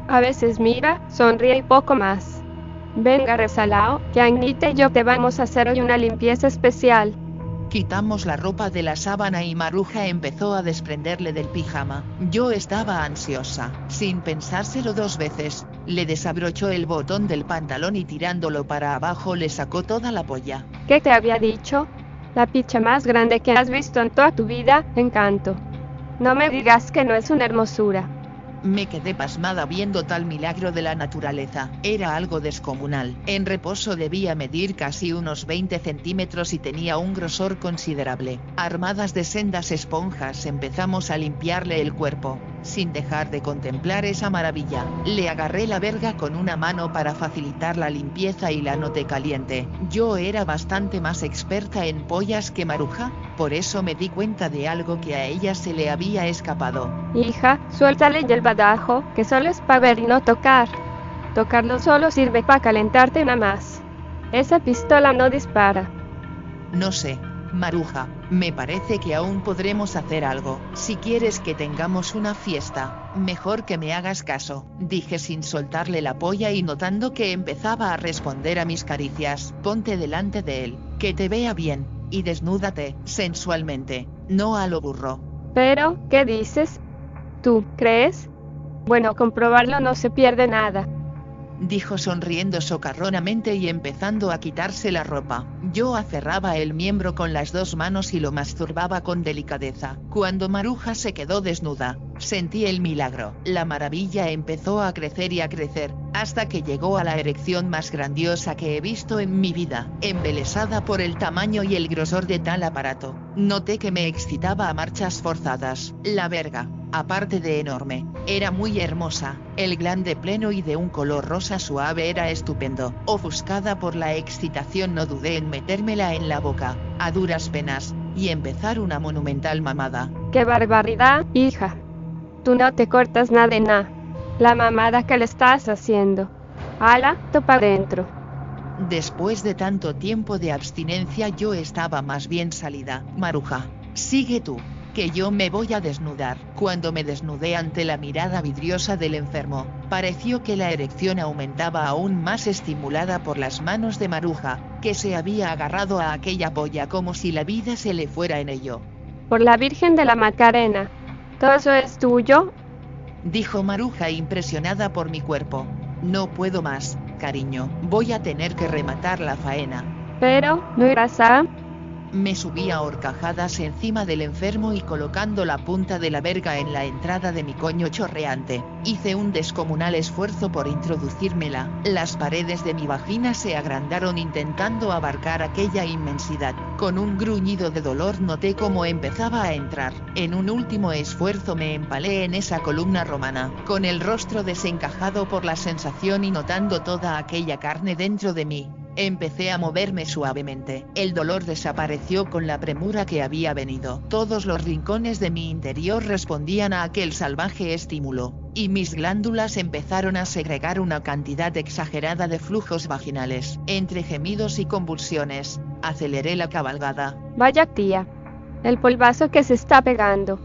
A veces mira, sonríe y poco más. Venga Resalao, que Anita y yo te vamos a hacer hoy una limpieza especial. Quitamos la ropa de la sábana y Maruja empezó a desprenderle del pijama. Yo estaba ansiosa. Sin pensárselo dos veces, le desabrochó el botón del pantalón y tirándolo para abajo le sacó toda la polla. ¿Qué te había dicho? La picha más grande que has visto en toda tu vida, encanto. No me digas que no es una hermosura. Me quedé pasmada viendo tal milagro de la naturaleza. Era algo descomunal. En reposo debía medir casi unos 20 centímetros y tenía un grosor considerable. Armadas de sendas esponjas empezamos a limpiarle el cuerpo. sin dejar de contemplar esa maravilla. Le agarré la verga con una mano para facilitar la limpieza y la noté caliente. Yo era bastante más experta en pollas que Maruja, por eso me di cuenta de algo que a ella se le había escapado. Hija, suéltale ya el que solo es para ver y no tocar. Tocarlo solo sirve para calentarte nada más. Esa pistola no dispara. No sé, Maruja, me parece que aún podremos hacer algo. Si quieres que tengamos una fiesta, mejor que me hagas caso, dije sin soltarle la polla y notando que empezaba a responder a mis caricias. Ponte delante de él, que te vea bien, y desnúdate, sensualmente, no a lo burro. Pero, ¿qué dices? ¿Tú crees? Bueno, comprobarlo no se pierde nada dijo sonriendo socarronamente y empezando a quitarse la ropa. Yo aferraba el miembro con las dos manos y lo masturbaba con delicadeza. Cuando Maruja se quedó desnuda, sentí el milagro. La maravilla empezó a crecer y a crecer, hasta que llegó a la erección más grandiosa que he visto en mi vida, embelesada por el tamaño y el grosor de tal aparato. Noté que me excitaba a marchas forzadas. La verga, aparte de enorme, era muy hermosa, el glande pleno y de un color rosa suave era estupendo. Ofuscada por la excitación no dudé en metérmela en la boca, a duras penas, y empezar una monumental mamada. ¡Qué barbaridad, hija! Tú no te cortas nada de nada. La mamada que le estás haciendo. Ala, topa dentro. Después de tanto tiempo de abstinencia yo estaba más bien salida. Maruja, sigue tú que yo me voy a desnudar. Cuando me desnudé ante la mirada vidriosa del enfermo, pareció que la erección aumentaba aún más estimulada por las manos de Maruja, que se había agarrado a aquella polla como si la vida se le fuera en ello. Por la Virgen de la Macarena, ¿todo eso es tuyo? Dijo Maruja impresionada por mi cuerpo. No puedo más, cariño, voy a tener que rematar la faena. Pero, ¿no irás a? Me subí a horcajadas encima del enfermo y colocando la punta de la verga en la entrada de mi coño chorreante, hice un descomunal esfuerzo por introducírmela. Las paredes de mi vagina se agrandaron intentando abarcar aquella inmensidad. Con un gruñido de dolor noté cómo empezaba a entrar. En un último esfuerzo me empalé en esa columna romana, con el rostro desencajado por la sensación y notando toda aquella carne dentro de mí. Empecé a moverme suavemente. El dolor desapareció con la premura que había venido. Todos los rincones de mi interior respondían a aquel salvaje estímulo, y mis glándulas empezaron a segregar una cantidad exagerada de flujos vaginales. Entre gemidos y convulsiones, aceleré la cabalgada. Vaya tía. El polvazo que se está pegando.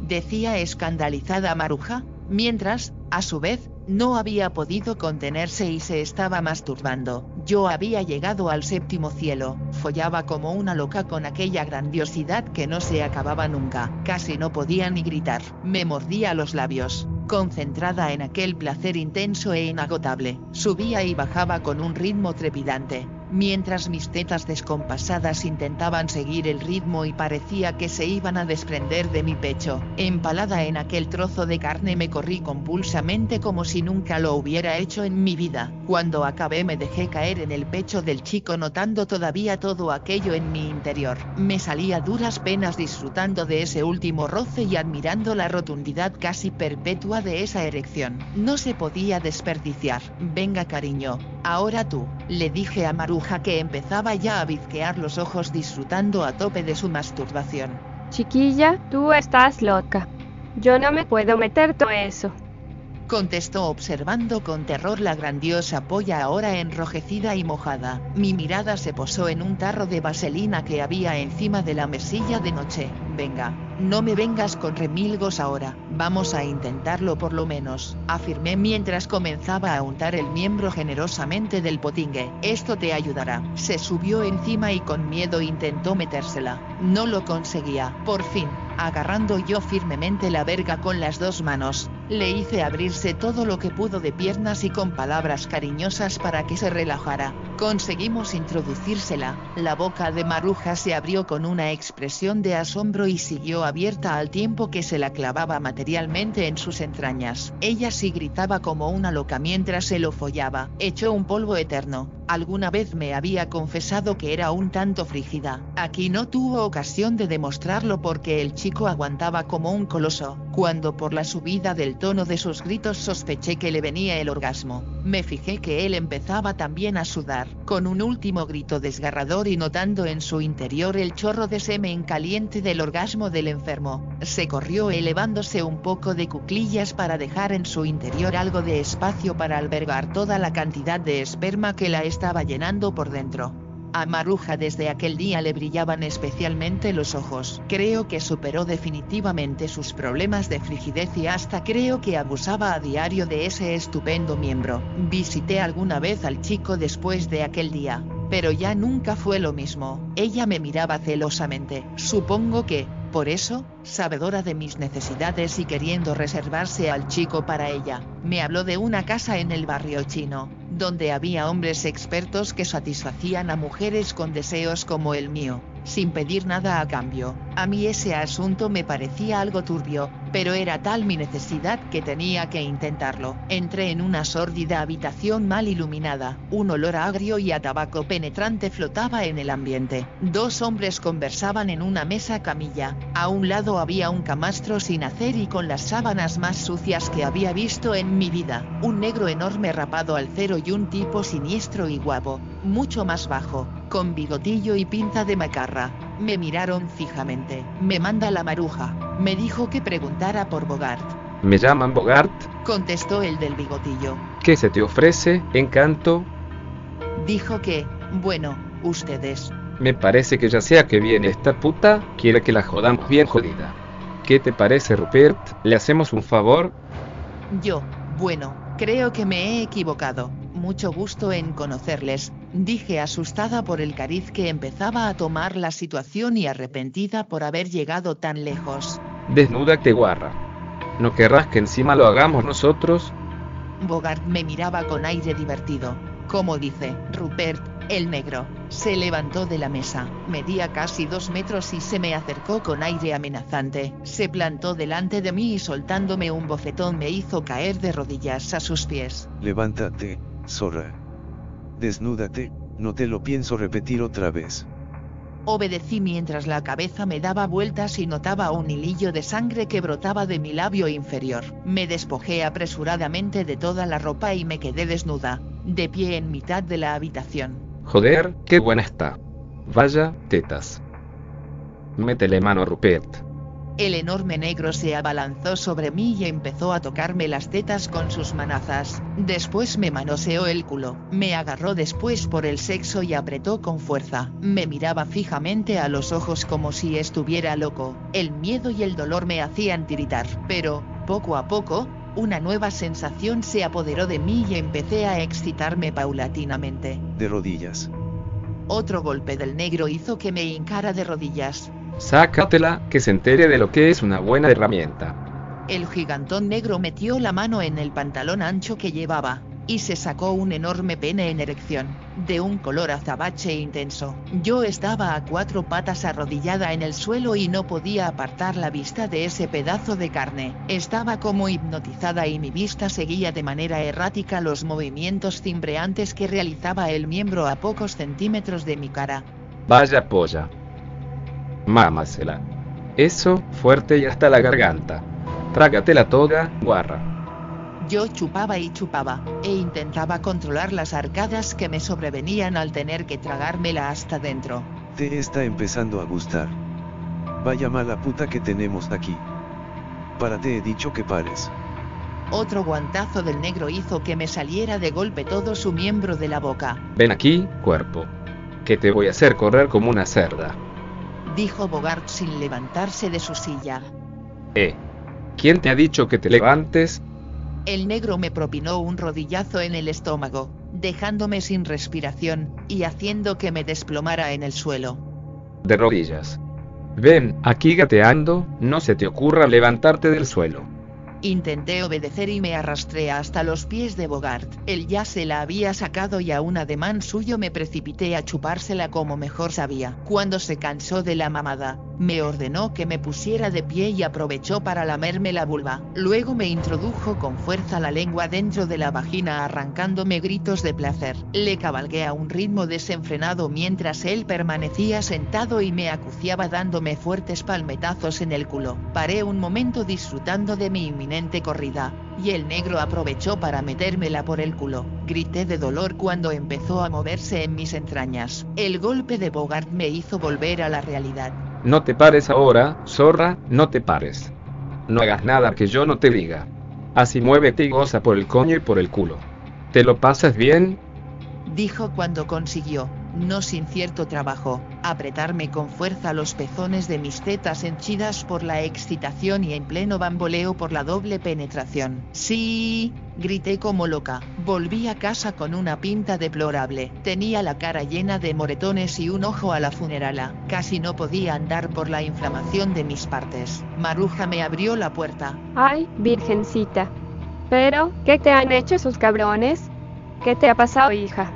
Decía escandalizada Maruja, mientras, a su vez, no había podido contenerse y se estaba masturbando. Yo había llegado al séptimo cielo, follaba como una loca con aquella grandiosidad que no se acababa nunca, casi no podía ni gritar, me mordía los labios, concentrada en aquel placer intenso e inagotable, subía y bajaba con un ritmo trepidante, mientras mis tetas descompasadas intentaban seguir el ritmo y parecía que se iban a desprender de mi pecho. Empalada en aquel trozo de carne me corrí compulsamente como si nunca lo hubiera hecho en mi vida. Cuando acabé me dejé caer en el pecho del chico notando todavía todo aquello en mi interior. Me salí a duras penas disfrutando de ese último roce y admirando la rotundidad casi perpetua de esa erección. No se podía desperdiciar. Venga cariño, ahora tú, le dije a Maru que empezaba ya a bizquear los ojos disfrutando a tope de su masturbación. Chiquilla, tú estás loca. Yo no me puedo meter todo eso contestó observando con terror la grandiosa polla ahora enrojecida y mojada. Mi mirada se posó en un tarro de vaselina que había encima de la mesilla de noche. Venga, no me vengas con remilgos ahora, vamos a intentarlo por lo menos, afirmé mientras comenzaba a untar el miembro generosamente del potingue. Esto te ayudará. Se subió encima y con miedo intentó metérsela. No lo conseguía. Por fin, agarrando yo firmemente la verga con las dos manos, le hice abrirse todo lo que pudo de piernas y con palabras cariñosas para que se relajara. Conseguimos introducírsela, la boca de Maruja se abrió con una expresión de asombro y siguió abierta al tiempo que se la clavaba materialmente en sus entrañas. Ella sí gritaba como una loca mientras se lo follaba. Echó un polvo eterno, Alguna vez me había confesado que era un tanto frígida. Aquí no tuvo ocasión de demostrarlo porque el chico aguantaba como un coloso. Cuando por la subida del tono de sus gritos sospeché que le venía el orgasmo, me fijé que él empezaba también a sudar. Con un último grito desgarrador y notando en su interior el chorro de semen caliente del orgasmo del enfermo, se corrió elevándose un poco de cuclillas para dejar en su interior algo de espacio para albergar toda la cantidad de esperma que la estaba llenando por dentro. A Maruja desde aquel día le brillaban especialmente los ojos. Creo que superó definitivamente sus problemas de frigidez y hasta creo que abusaba a diario de ese estupendo miembro. Visité alguna vez al chico después de aquel día, pero ya nunca fue lo mismo. Ella me miraba celosamente. Supongo que, por eso, sabedora de mis necesidades y queriendo reservarse al chico para ella, me habló de una casa en el barrio chino, donde había hombres expertos que satisfacían a mujeres con deseos como el mío, sin pedir nada a cambio. A mí ese asunto me parecía algo turbio, pero era tal mi necesidad que tenía que intentarlo. Entré en una sórdida habitación mal iluminada, un olor agrio y a tabaco penetrante flotaba en el ambiente. Dos hombres conversaban en una mesa camilla, a un lado había un camastro sin hacer y con las sábanas más sucias que había visto en mi vida, un negro enorme rapado al cero y un tipo siniestro y guapo, mucho más bajo, con bigotillo y pinta de macarra. Me miraron fijamente. Me manda la maruja. Me dijo que preguntara por Bogart. ¿Me llaman Bogart? Contestó el del bigotillo. ¿Qué se te ofrece, encanto? Dijo que, bueno, ustedes. Me parece que ya sea que viene esta puta, quiere que la jodamos bien jodida. ¿Qué te parece, Rupert? ¿Le hacemos un favor? Yo, bueno, creo que me he equivocado. Mucho gusto en conocerles, dije asustada por el cariz que empezaba a tomar la situación y arrepentida por haber llegado tan lejos. Desnúdate, guarra. ¿No querrás que encima lo hagamos nosotros? Bogart me miraba con aire divertido. Como dice, Rupert, el negro, se levantó de la mesa, medía casi dos metros y se me acercó con aire amenazante, se plantó delante de mí y soltándome un bofetón me hizo caer de rodillas a sus pies. Levántate, zorra. Desnúdate, no te lo pienso repetir otra vez. Obedecí mientras la cabeza me daba vueltas y notaba un hilillo de sangre que brotaba de mi labio inferior. Me despojé apresuradamente de toda la ropa y me quedé desnuda, de pie en mitad de la habitación. Joder, qué buena está. Vaya, tetas. Métele mano a Rupert. El enorme negro se abalanzó sobre mí y empezó a tocarme las tetas con sus manazas. Después me manoseó el culo, me agarró después por el sexo y apretó con fuerza. Me miraba fijamente a los ojos como si estuviera loco. El miedo y el dolor me hacían tiritar, pero, poco a poco, una nueva sensación se apoderó de mí y empecé a excitarme paulatinamente. De rodillas. Otro golpe del negro hizo que me hincara de rodillas. Sácatela, que se entere de lo que es una buena herramienta. El gigantón negro metió la mano en el pantalón ancho que llevaba, y se sacó un enorme pene en erección, de un color azabache intenso. Yo estaba a cuatro patas arrodillada en el suelo y no podía apartar la vista de ese pedazo de carne. Estaba como hipnotizada y mi vista seguía de manera errática los movimientos cimbreantes que realizaba el miembro a pocos centímetros de mi cara. Vaya polla. Mámasela. Eso, fuerte y hasta la garganta. Trágatela toda, guarra. Yo chupaba y chupaba, e intentaba controlar las arcadas que me sobrevenían al tener que tragármela hasta dentro. Te está empezando a gustar. Vaya mala puta que tenemos aquí. Para te he dicho que pares. Otro guantazo del negro hizo que me saliera de golpe todo su miembro de la boca. Ven aquí, cuerpo. Que te voy a hacer correr como una cerda. Dijo Bogart sin levantarse de su silla. Eh. ¿Quién te ha dicho que te levantes? El negro me propinó un rodillazo en el estómago, dejándome sin respiración, y haciendo que me desplomara en el suelo. De rodillas. Ven, aquí gateando, no se te ocurra levantarte del suelo. Intenté obedecer y me arrastré hasta los pies de Bogart. Él ya se la había sacado y a un ademán suyo me precipité a chupársela como mejor sabía. Cuando se cansó de la mamada, Me ordenó que me pusiera de pie y aprovechó para lamerme la vulva. Luego me introdujo con fuerza la lengua dentro de la vagina arrancándome gritos de placer. Le cabalgué a un ritmo desenfrenado mientras él permanecía sentado y me acuciaba dándome fuertes palmetazos en el culo. Paré un momento disfrutando de mi inminente corrida, y el negro aprovechó para metérmela por el culo. Grité de dolor cuando empezó a moverse en mis entrañas. El golpe de Bogart me hizo volver a la realidad. No te pares ahora, zorra, no te pares. No hagas nada que yo no te diga. Así muévete y goza por el coño y por el culo. ¿Te lo pasas bien? Dijo cuando consiguió, no sin cierto trabajo, apretarme con fuerza los pezones de mis tetas henchidas por la excitación y en pleno bamboleo por la doble penetración. Sí, grité como loca. Volví a casa con una pinta deplorable. Tenía la cara llena de moretones y un ojo a la funerala. Casi no podía andar por la inflamación de mis partes. Maruja me abrió la puerta. Ay, virgencita. Pero, ¿qué te han hecho esos cabrones? ¿Qué te ha pasado, hija?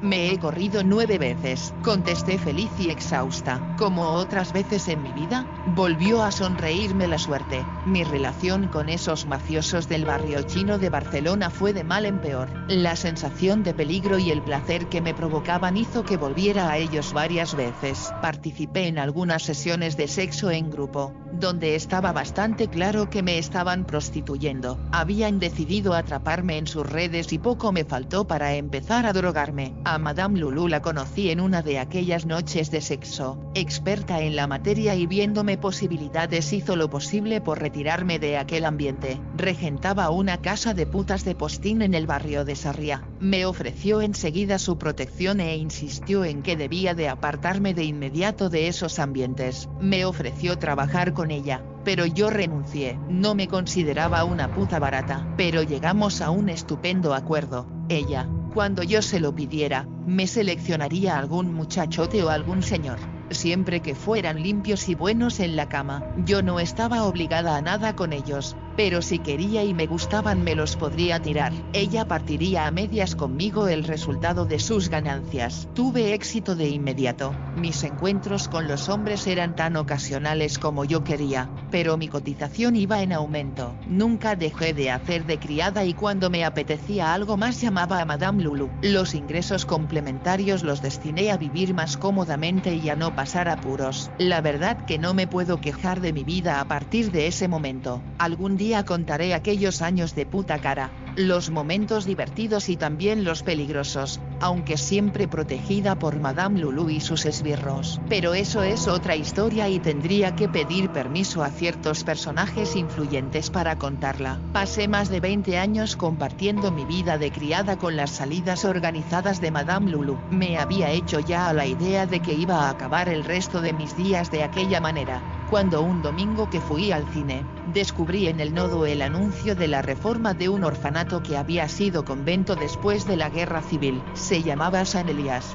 Me he corrido nueve veces, contesté feliz y exhausta. Como otras veces en mi vida, volvió a sonreírme la suerte. Mi relación con esos mafiosos del barrio chino de Barcelona fue de mal en peor. La sensación de peligro y el placer que me provocaban hizo que volviera a ellos varias veces. Participé en algunas sesiones de sexo en grupo, donde estaba bastante claro que me estaban prostituyendo. Habían decidido atraparme en sus redes y poco me faltó para empezar a drogarme. A Madame Lulu la conocí en una de aquellas noches de sexo, experta en la materia y viéndome posibilidades hizo lo posible por retirarme de aquel ambiente. Regentaba una casa de putas de postín en el barrio de Sarria. Me ofreció enseguida su protección e insistió en que debía de apartarme de inmediato de esos ambientes. Me ofreció trabajar con ella, pero yo renuncié. No me consideraba una puta barata, pero llegamos a un estupendo acuerdo. Ella, cuando yo se lo pidiera, me seleccionaría algún muchachote o algún señor, siempre que fueran limpios y buenos en la cama. Yo no estaba obligada a nada con ellos, pero si quería y me gustaban me los podría tirar. Ella partiría a medias conmigo el resultado de sus ganancias. Tuve éxito de inmediato. Mis encuentros con los hombres eran tan ocasionales como yo quería, pero mi cotización iba en aumento. Nunca dejé de hacer de criada y cuando me apetecía algo más llamaba a Madame Lulu. Los ingresos complementarios los destiné a vivir más cómodamente y a no pasar apuros. La verdad que no me puedo quejar de mi vida a partir de ese momento. Algún día contaré aquellos años de puta cara, los momentos divertidos y también los peligrosos, aunque siempre protegida por Madame Lulu y sus esbirros. Pero eso es otra historia y tendría que pedir permiso a ciertos personajes influyentes para contarla. Pasé más de 20 años compartiendo mi vida de criada con las salidas organizadas de Madame Lulu. Me había hecho ya a la idea de que iba a acabar el resto de mis días de aquella manera cuando un domingo que fui al cine, descubrí en el nodo el anuncio de la reforma de un orfanato que había sido convento después de la guerra civil, se llamaba San Elías.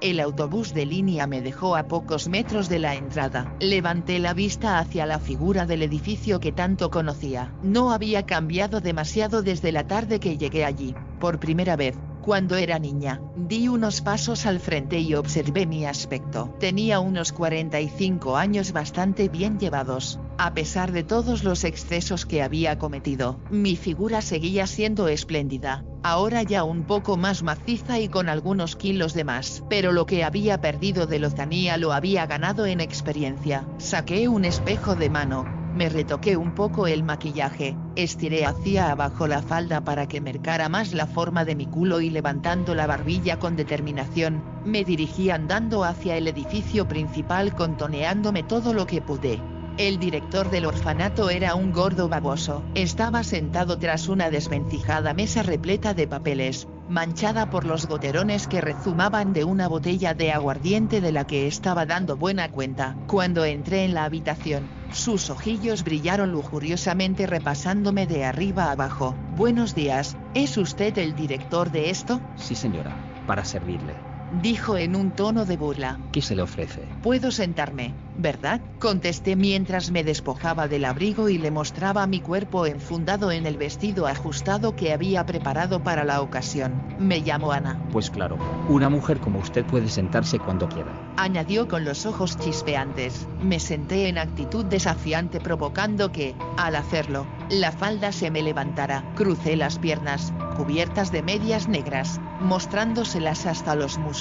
El autobús de línea me dejó a pocos metros de la entrada. Levanté la vista hacia la figura del edificio que tanto conocía. No había cambiado demasiado desde la tarde que llegué allí. Por primera vez, cuando era niña, di unos pasos al frente y observé mi aspecto. Tenía unos 45 años bastante bien llevados, a pesar de todos los excesos que había cometido. Mi figura seguía siendo espléndida, ahora ya un poco más maciza y con algunos kilos de más. Pero lo que había perdido de lozanía lo había ganado en experiencia. Saqué un espejo de mano, me retoqué un poco el maquillaje, estiré hacia abajo la falda para que mercara más la forma de mi culo y levantando la barbilla con determinación, me dirigí andando hacia el edificio principal contoneándome todo lo que pude. El director del orfanato era un gordo baboso. Estaba sentado tras una desvencijada mesa repleta de papeles, manchada por los goterones que rezumaban de una botella de aguardiente de la que estaba dando buena cuenta. Cuando entré en la habitación, sus ojillos brillaron lujuriosamente repasándome de arriba abajo. Buenos días, ¿es usted el director de esto? Sí, señora, para servirle. Dijo en un tono de burla. ¿Qué se le ofrece? Puedo sentarme, ¿verdad? Contesté mientras me despojaba del abrigo y le mostraba mi cuerpo enfundado en el vestido ajustado que había preparado para la ocasión. Me llamo Ana. Pues claro, una mujer como usted puede sentarse cuando quiera. Añadió con los ojos chispeantes. Me senté en actitud desafiante provocando que, al hacerlo, la falda se me levantara. Crucé las piernas, cubiertas de medias negras, mostrándoselas hasta los muslos.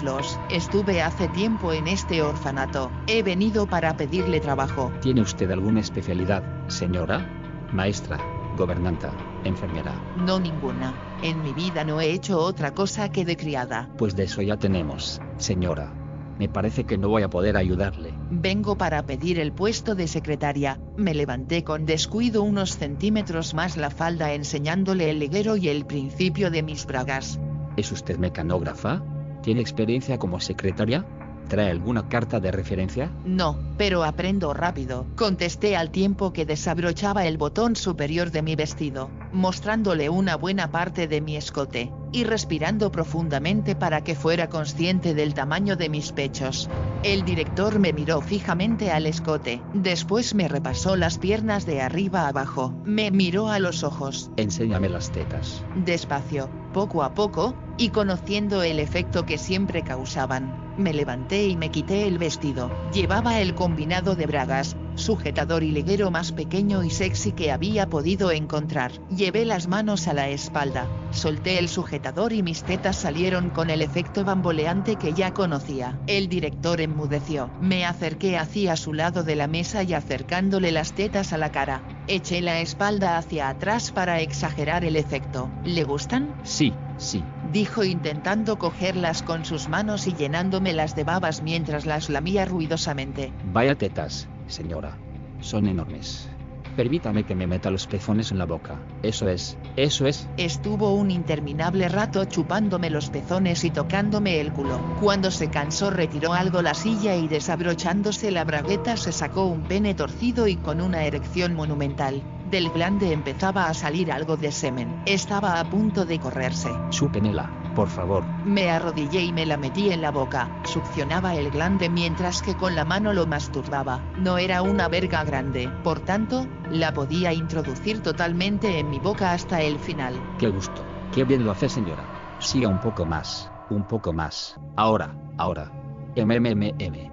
Estuve hace tiempo en este orfanato. He venido para pedirle trabajo. ¿Tiene usted alguna especialidad, señora? Maestra, gobernanta, enfermera. No ninguna. En mi vida no he hecho otra cosa que de criada. Pues de eso ya tenemos, señora. Me parece que no voy a poder ayudarle. Vengo para pedir el puesto de secretaria. Me levanté con descuido unos centímetros más la falda enseñándole el liguero y el principio de mis bragas. ¿Es usted mecanógrafa? ¿Tiene experiencia como secretaria? ¿Trae alguna carta de referencia? No, pero aprendo rápido, contesté al tiempo que desabrochaba el botón superior de mi vestido, mostrándole una buena parte de mi escote, y respirando profundamente para que fuera consciente del tamaño de mis pechos. El director me miró fijamente al escote, después me repasó las piernas de arriba abajo, me miró a los ojos. Enséñame las tetas. Despacio, poco a poco, y conociendo el efecto que siempre causaban, me levanté y me quité el vestido. Llevaba el combinado de bragas, sujetador y liguero más pequeño y sexy que había podido encontrar. Llevé las manos a la espalda, solté el sujetador y mis tetas salieron con el efecto bamboleante que ya conocía. El director enmudeció. Me acerqué hacia su lado de la mesa y acercándole las tetas a la cara, eché la espalda hacia atrás para exagerar el efecto. ¿Le gustan? Sí, sí. Dijo intentando cogerlas con sus manos y llenándomelas de babas mientras las lamía ruidosamente. Vaya tetas, señora. Son enormes. Permítame que me meta los pezones en la boca. Eso es, eso es. Estuvo un interminable rato chupándome los pezones y tocándome el culo. Cuando se cansó retiró algo la silla y desabrochándose la bragueta se sacó un pene torcido y con una erección monumental. Del glande empezaba a salir algo de semen. Estaba a punto de correrse. Chúpenela, por favor. Me arrodillé y me la metí en la boca. Succionaba el glande mientras que con la mano lo masturbaba. No era una verga grande, por tanto, la podía introducir totalmente en mi boca hasta el final. Qué gusto. Qué bien lo hace, señora. Siga un poco más, un poco más. Ahora, ahora.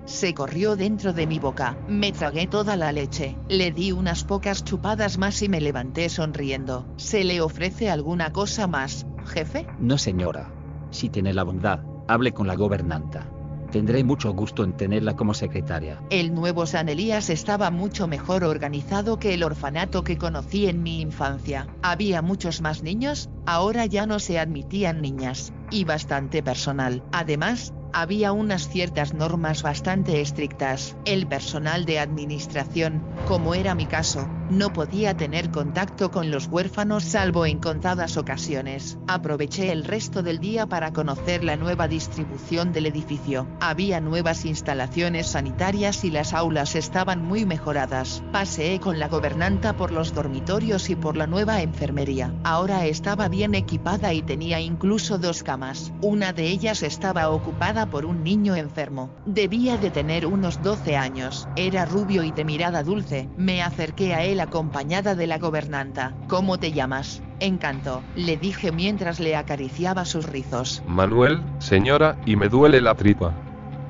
Se corrió dentro de mi boca, me tragué toda la leche, le di unas pocas chupadas más y me levanté sonriendo. ¿Se le ofrece alguna cosa más, jefe? No, señora. Si tiene la bondad, hable con la gobernanta. Tendré mucho gusto en tenerla como secretaria. El nuevo San Elías estaba mucho mejor organizado que el orfanato que conocí en mi infancia. Había muchos más niños, ahora ya no se admitían niñas, y bastante personal. Además, había unas ciertas normas bastante estrictas. El personal de administración, como era mi caso, no podía tener contacto con los huérfanos salvo en contadas ocasiones. Aproveché el resto del día para conocer la nueva distribución del edificio. Había nuevas instalaciones sanitarias y las aulas estaban muy mejoradas. Paseé con la gobernanta por los dormitorios y por la nueva enfermería. Ahora estaba bien equipada y tenía incluso dos camas. Una de ellas estaba ocupada por un niño enfermo. Debía de tener unos 12 años. Era rubio y de mirada dulce. Me acerqué a él acompañada de la gobernanta. ¿Cómo te llamas? Encanto, le dije mientras le acariciaba sus rizos. Manuel, señora, y me duele la tripa.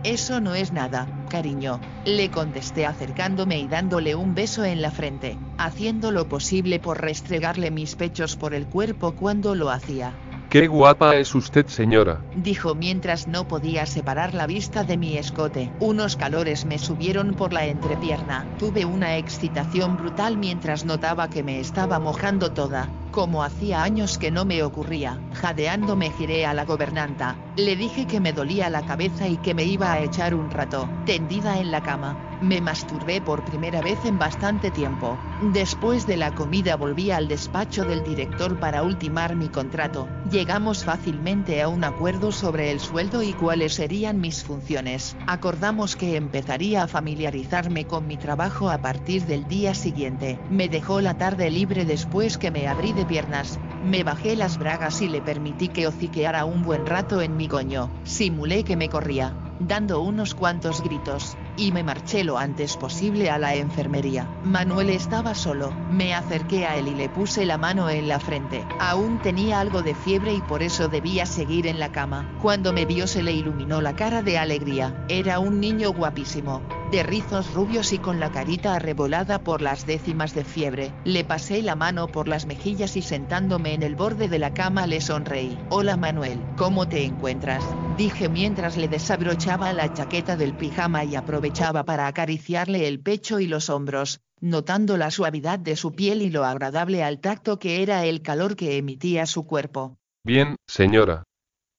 Eso no es nada, cariño, le contesté acercándome y dándole un beso en la frente, haciendo lo posible por restregarle mis pechos por el cuerpo cuando lo hacía. Qué guapa es usted, señora. Dijo mientras no podía separar la vista de mi escote. Unos calores me subieron por la entrepierna. Tuve una excitación brutal mientras notaba que me estaba mojando toda, como hacía años que no me ocurría. Jadeando me giré a la gobernanta. Le dije que me dolía la cabeza y que me iba a echar un rato, tendida en la cama. Me masturbé por primera vez en bastante tiempo. Después de la comida volví al despacho del director para ultimar mi contrato. Llegamos fácilmente a un acuerdo sobre el sueldo y cuáles serían mis funciones. Acordamos que empezaría a familiarizarme con mi trabajo a partir del día siguiente. Me dejó la tarde libre después que me abrí de piernas. Me bajé las bragas y le permití que hociqueara un buen rato en mi coño. Simulé que me corría, dando unos cuantos gritos, y me marché lo antes posible a la enfermería. Manuel estaba solo, me acerqué a él y le puse la mano en la frente. Aún tenía algo de fiebre y por eso debía seguir en la cama. Cuando me vio se le iluminó la cara de alegría. Era un niño guapísimo, de rizos rubios y con la carita arrebolada por las décimas de fiebre. Le pasé la mano por las mejillas y sentándome en el borde de la cama le sonreí. Hola Manuel, ¿cómo te encuentras? Dije mientras le desabrochaba la chaqueta del pijama y aprovechaba para acariciarle el pecho y los hombros, notando la suavidad de su piel y lo agradable al tacto que era el calor que emitía su cuerpo. Bien, señora.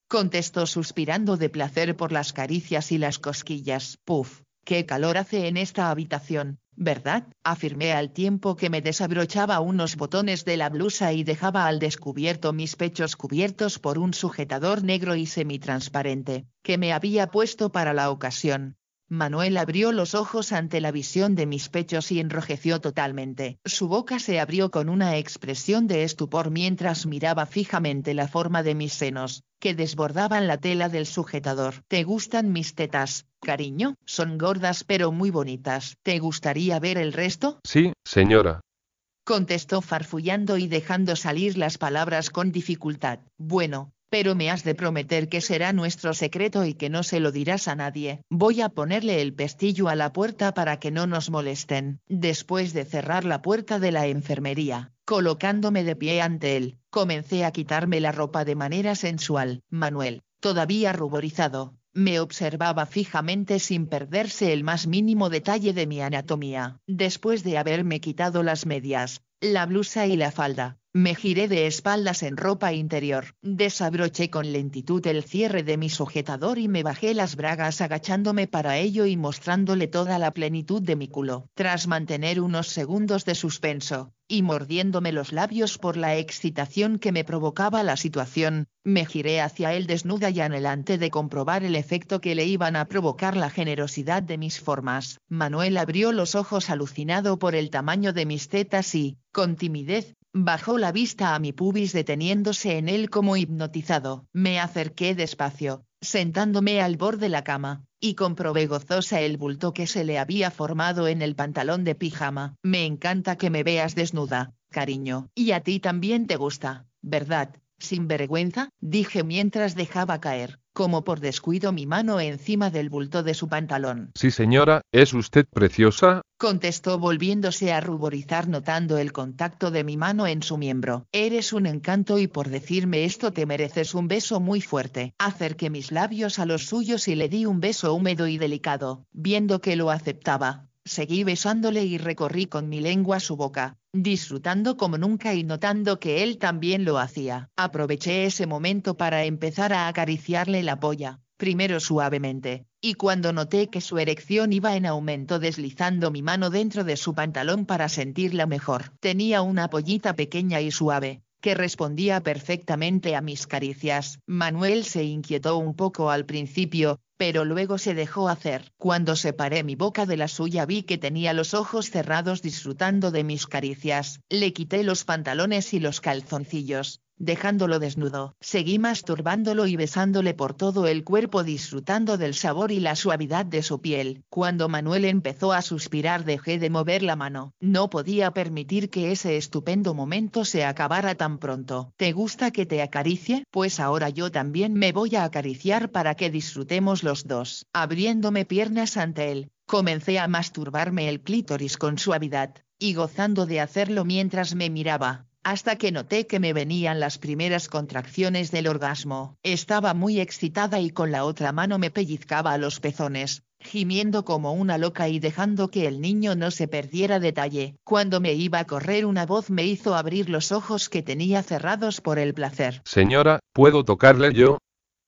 Contestó suspirando de placer por las caricias y las cosquillas. Puf, qué calor hace en esta habitación, ¿verdad? Afirmé al tiempo que me desabrochaba unos botones de la blusa y dejaba al descubierto mis pechos cubiertos por un sujetador negro y semitransparente, que me había puesto para la ocasión. Manuel abrió los ojos ante la visión de mis pechos y enrojeció totalmente. Su boca se abrió con una expresión de estupor mientras miraba fijamente la forma de mis senos, que desbordaban la tela del sujetador. ¿Te gustan mis tetas, cariño? Son gordas pero muy bonitas. ¿Te gustaría ver el resto? Sí, señora. Contestó farfullando y dejando salir las palabras con dificultad. Bueno, pero me has de prometer que será nuestro secreto y que no se lo dirás a nadie. Voy a ponerle el pestillo a la puerta para que no nos molesten. Después de cerrar la puerta de la enfermería, colocándome de pie ante él, comencé a quitarme la ropa de manera sensual. Manuel, todavía ruborizado, me observaba fijamente sin perderse el más mínimo detalle de mi anatomía. Después de haberme quitado las medias, la blusa y la falda, me giré de espaldas en ropa interior, desabroché con lentitud el cierre de mi sujetador y me bajé las bragas agachándome para ello y mostrándole toda la plenitud de mi culo. Tras mantener unos segundos de suspenso, y mordiéndome los labios por la excitación que me provocaba la situación, me giré hacia él desnuda y anhelante de comprobar el efecto que le iban a provocar la generosidad de mis formas. Manuel abrió los ojos alucinado por el tamaño de mis tetas y, con timidez, Bajó la vista a mi pubis deteniéndose en él como hipnotizado. Me acerqué despacio, sentándome al borde de la cama, y comprobé gozosa el bulto que se le había formado en el pantalón de pijama. Me encanta que me veas desnuda, cariño. Y a ti también te gusta, ¿verdad? Sin vergüenza, dije mientras dejaba caer, como por descuido mi mano encima del bulto de su pantalón. Sí señora, ¿es usted preciosa? Contestó volviéndose a ruborizar notando el contacto de mi mano en su miembro. Eres un encanto y por decirme esto te mereces un beso muy fuerte. Acerqué mis labios a los suyos y le di un beso húmedo y delicado, viendo que lo aceptaba. Seguí besándole y recorrí con mi lengua su boca, disfrutando como nunca y notando que él también lo hacía. Aproveché ese momento para empezar a acariciarle la polla, primero suavemente, y cuando noté que su erección iba en aumento deslizando mi mano dentro de su pantalón para sentirla mejor. Tenía una pollita pequeña y suave, que respondía perfectamente a mis caricias. Manuel se inquietó un poco al principio, pero luego se dejó hacer. Cuando separé mi boca de la suya vi que tenía los ojos cerrados disfrutando de mis caricias. Le quité los pantalones y los calzoncillos, dejándolo desnudo. Seguí masturbándolo y besándole por todo el cuerpo disfrutando del sabor y la suavidad de su piel. Cuando Manuel empezó a suspirar dejé de mover la mano. No podía permitir que ese estupendo momento se acabara tan pronto. ¿Te gusta que te acaricie? Pues ahora yo también me voy a acariciar para que disfrutemos los dos. Abriéndome piernas ante él, comencé a masturbarme el clítoris con suavidad, y gozando de hacerlo mientras me miraba hasta que noté que me venían las primeras contracciones del orgasmo. Estaba muy excitada y con la otra mano me pellizcaba los pezones, gimiendo como una loca y dejando que el niño no se perdiera detalle. Cuando me iba a correr una voz me hizo abrir los ojos que tenía cerrados por el placer. Señora, ¿puedo tocarle yo?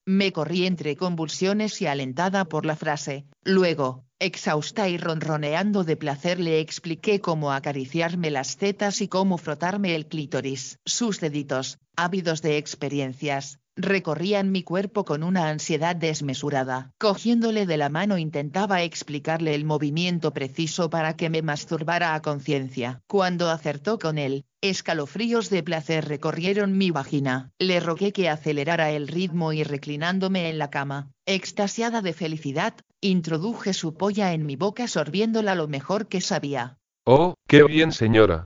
Me corrí entre convulsiones y alentada por la frase. Luego, exhausta y ronroneando de placer le expliqué cómo acariciarme las tetas y cómo frotarme el clítoris. Sus deditos, ávidos de experiencias, recorrían mi cuerpo con una ansiedad desmesurada. Cogiéndole de la mano intentaba explicarle el movimiento preciso para que me masturbara a conciencia. Cuando acertó con él, escalofríos de placer recorrieron mi vagina. Le rogué que acelerara el ritmo y reclinándome en la cama, extasiada de felicidad, introduje su polla en mi boca sorbiéndola lo mejor que sabía. Oh, qué bien señora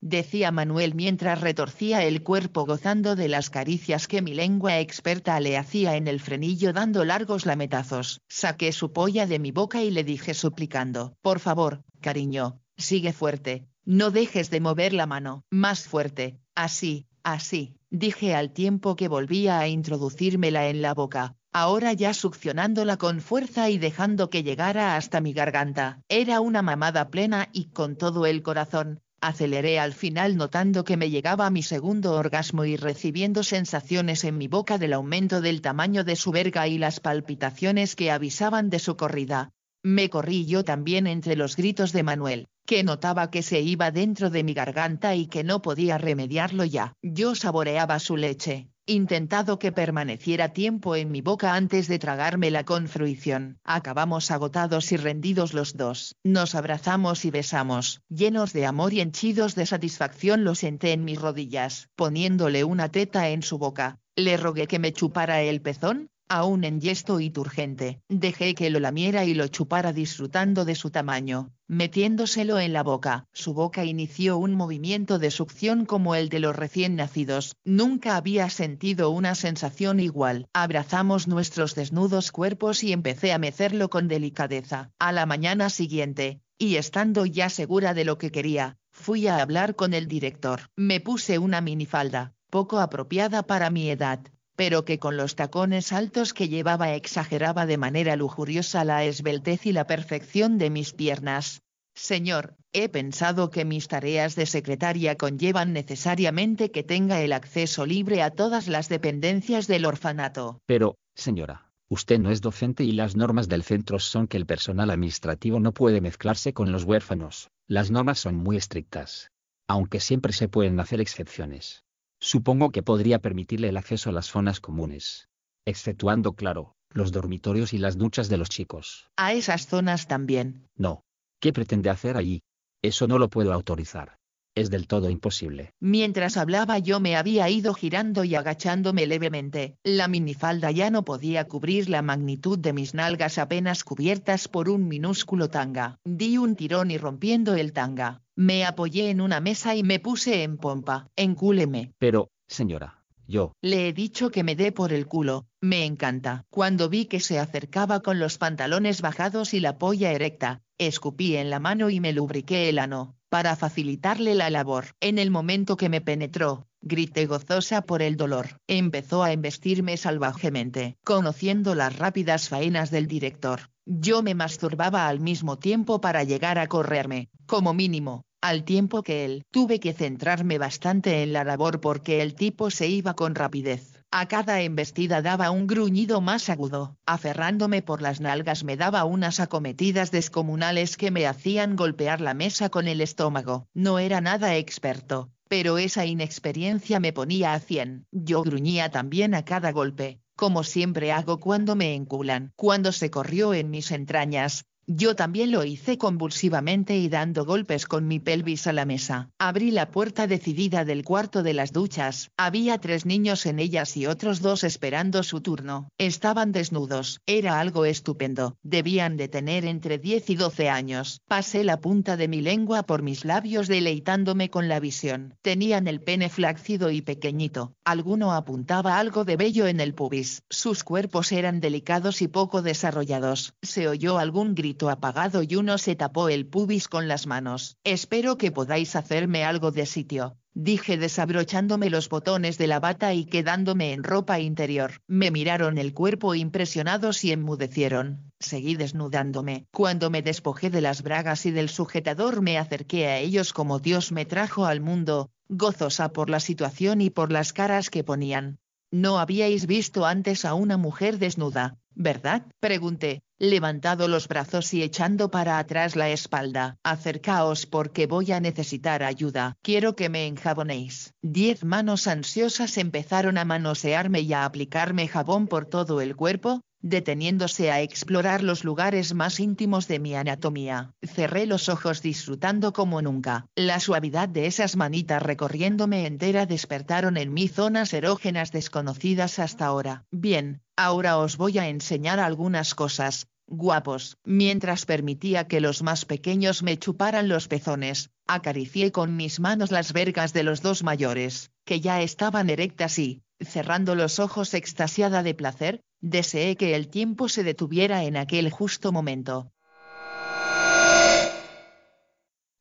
decía Manuel mientras retorcía el cuerpo gozando de las caricias que mi lengua experta le hacía en el frenillo dando largos lametazos. Saqué su polla de mi boca y le dije suplicando, por favor, cariño, sigue fuerte, no dejes de mover la mano, más fuerte, así, así, dije al tiempo que volvía a introducírmela en la boca, ahora ya succionándola con fuerza y dejando que llegara hasta mi garganta. Era una mamada plena y con todo el corazón, Aceleré al final notando que me llegaba mi segundo orgasmo y recibiendo sensaciones en mi boca del aumento del tamaño de su verga y las palpitaciones que avisaban de su corrida. Me corrí yo también entre los gritos de Manuel, que notaba que se iba dentro de mi garganta y que no podía remediarlo ya. Yo saboreaba su leche, intentado que permaneciera tiempo en mi boca antes de tragármela con fruición. Acabamos agotados y rendidos los dos. Nos abrazamos y besamos. Llenos de amor y henchidos de satisfacción lo senté en mis rodillas, poniéndole una teta en su boca. Le rogué que me chupara el pezón, aún en gesto y turgente, dejé que lo lamiera y lo chupara disfrutando de su tamaño, metiéndoselo en la boca. Su boca inició un movimiento de succión como el de los recién nacidos. Nunca había sentido una sensación igual. Abrazamos nuestros desnudos cuerpos y empecé a mecerlo con delicadeza. A la mañana siguiente, y estando ya segura de lo que quería, fui a hablar con el director. Me puse una minifalda, poco apropiada para mi edad, pero que con los tacones altos que llevaba exageraba de manera lujuriosa la esbeltez y la perfección de mis piernas. Señor, he pensado que mis tareas de secretaria conllevan necesariamente que tenga el acceso libre a todas las dependencias del orfanato. Pero, señora, usted no es docente y las normas del centro son que el personal administrativo no puede mezclarse con los huérfanos. Las normas son muy estrictas. Aunque siempre se pueden hacer excepciones. Supongo que podría permitirle el acceso a las zonas comunes. Exceptuando, claro, los dormitorios y las duchas de los chicos. A esas zonas también. No. ¿Qué pretende hacer allí? Eso no lo puedo autorizar. Es del todo imposible. Mientras hablaba yo me había ido girando y agachándome levemente. La minifalda ya no podía cubrir la magnitud de mis nalgas apenas cubiertas por un minúsculo tanga. Di un tirón y rompiendo el tanga, me apoyé en una mesa y me puse en pompa. Encúleme. Pero, señora, yo. Le he dicho que me dé por el culo, me encanta. Cuando vi que se acercaba con los pantalones bajados y la polla erecta, escupí en la mano y me lubriqué el ano, para facilitarle la labor. En el momento que me penetró, grité gozosa por el dolor. Empezó a embestirme salvajemente. Conociendo las rápidas faenas del director, yo me masturbaba al mismo tiempo para llegar a correrme, como mínimo, al tiempo que él, tuve que centrarme bastante en la labor porque el tipo se iba con rapidez. A cada embestida daba un gruñido más agudo. Aferrándome por las nalgas me daba unas acometidas descomunales que me hacían golpear la mesa con el estómago. No era nada experto, pero esa inexperiencia me ponía a cien. Yo gruñía también a cada golpe, como siempre hago cuando me enculan. Cuando se corrió en mis entrañas, yo también lo hice convulsivamente y dando golpes con mi pelvis a la mesa. Abrí la puerta decidida del cuarto de las duchas. Había tres niños en ellas y otros dos esperando su turno. Estaban desnudos. Era algo estupendo. Debían de tener entre 10 y 12 años. Pasé la punta de mi lengua por mis labios deleitándome con la visión. Tenían el pene flácido y pequeñito. Alguno apuntaba algo de vello en el pubis. Sus cuerpos eran delicados y poco desarrollados. Se oyó algún grito apagado y uno se tapó el pubis con las manos. Espero que podáis hacerme algo de sitio, dije desabrochándome los botones de la bata y quedándome en ropa interior. Me miraron el cuerpo impresionados y enmudecieron. Seguí desnudándome. Cuando me despojé de las bragas y del sujetador me acerqué a ellos como Dios me trajo al mundo, gozosa por la situación y por las caras que ponían. No habíais visto antes a una mujer desnuda, ¿verdad? Pregunté, levantado los brazos y echando para atrás la espalda. Acercaos porque voy a necesitar ayuda. Quiero que me enjabonéis. Diez manos ansiosas empezaron a manosearme y a aplicarme jabón por todo el cuerpo, deteniéndose a explorar los lugares más íntimos de mi anatomía. Cerré los ojos disfrutando como nunca. La suavidad de esas manitas recorriéndome entera despertaron en mí zonas erógenas desconocidas hasta ahora. Bien, ahora os voy a enseñar algunas cosas, guapos. Mientras permitía que los más pequeños me chuparan los pezones, acaricié con mis manos las vergas de los dos mayores, que ya estaban erectas y, cerrando los ojos extasiada de placer, Deseé que el tiempo se detuviera en aquel justo momento.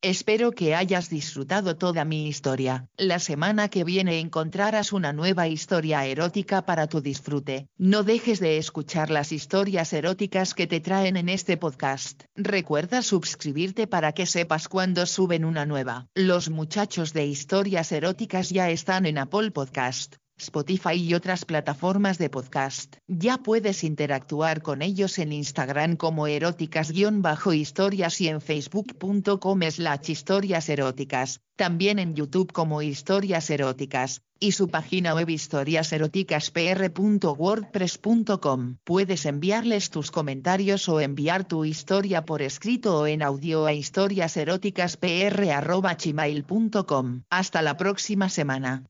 Espero que hayas disfrutado toda mi historia. La semana que viene encontrarás una nueva historia erótica para tu disfrute. No dejes de escuchar las historias eróticas que te traen en este podcast. Recuerda suscribirte para que sepas cuando suben una nueva. Los muchachos de historias eróticas ya están en Apple Podcast. Spotify y otras plataformas de podcast. Ya puedes interactuar con ellos en Instagram como eróticas-historias y en facebook.com slash historias eróticas, también en YouTube como historias eróticas, y su página web historiaseroticaspr.wordpress.com. Puedes enviarles tus comentarios o enviar tu historia por escrito o en audio a historiaseroticaspr.gmail.com. Hasta la próxima semana.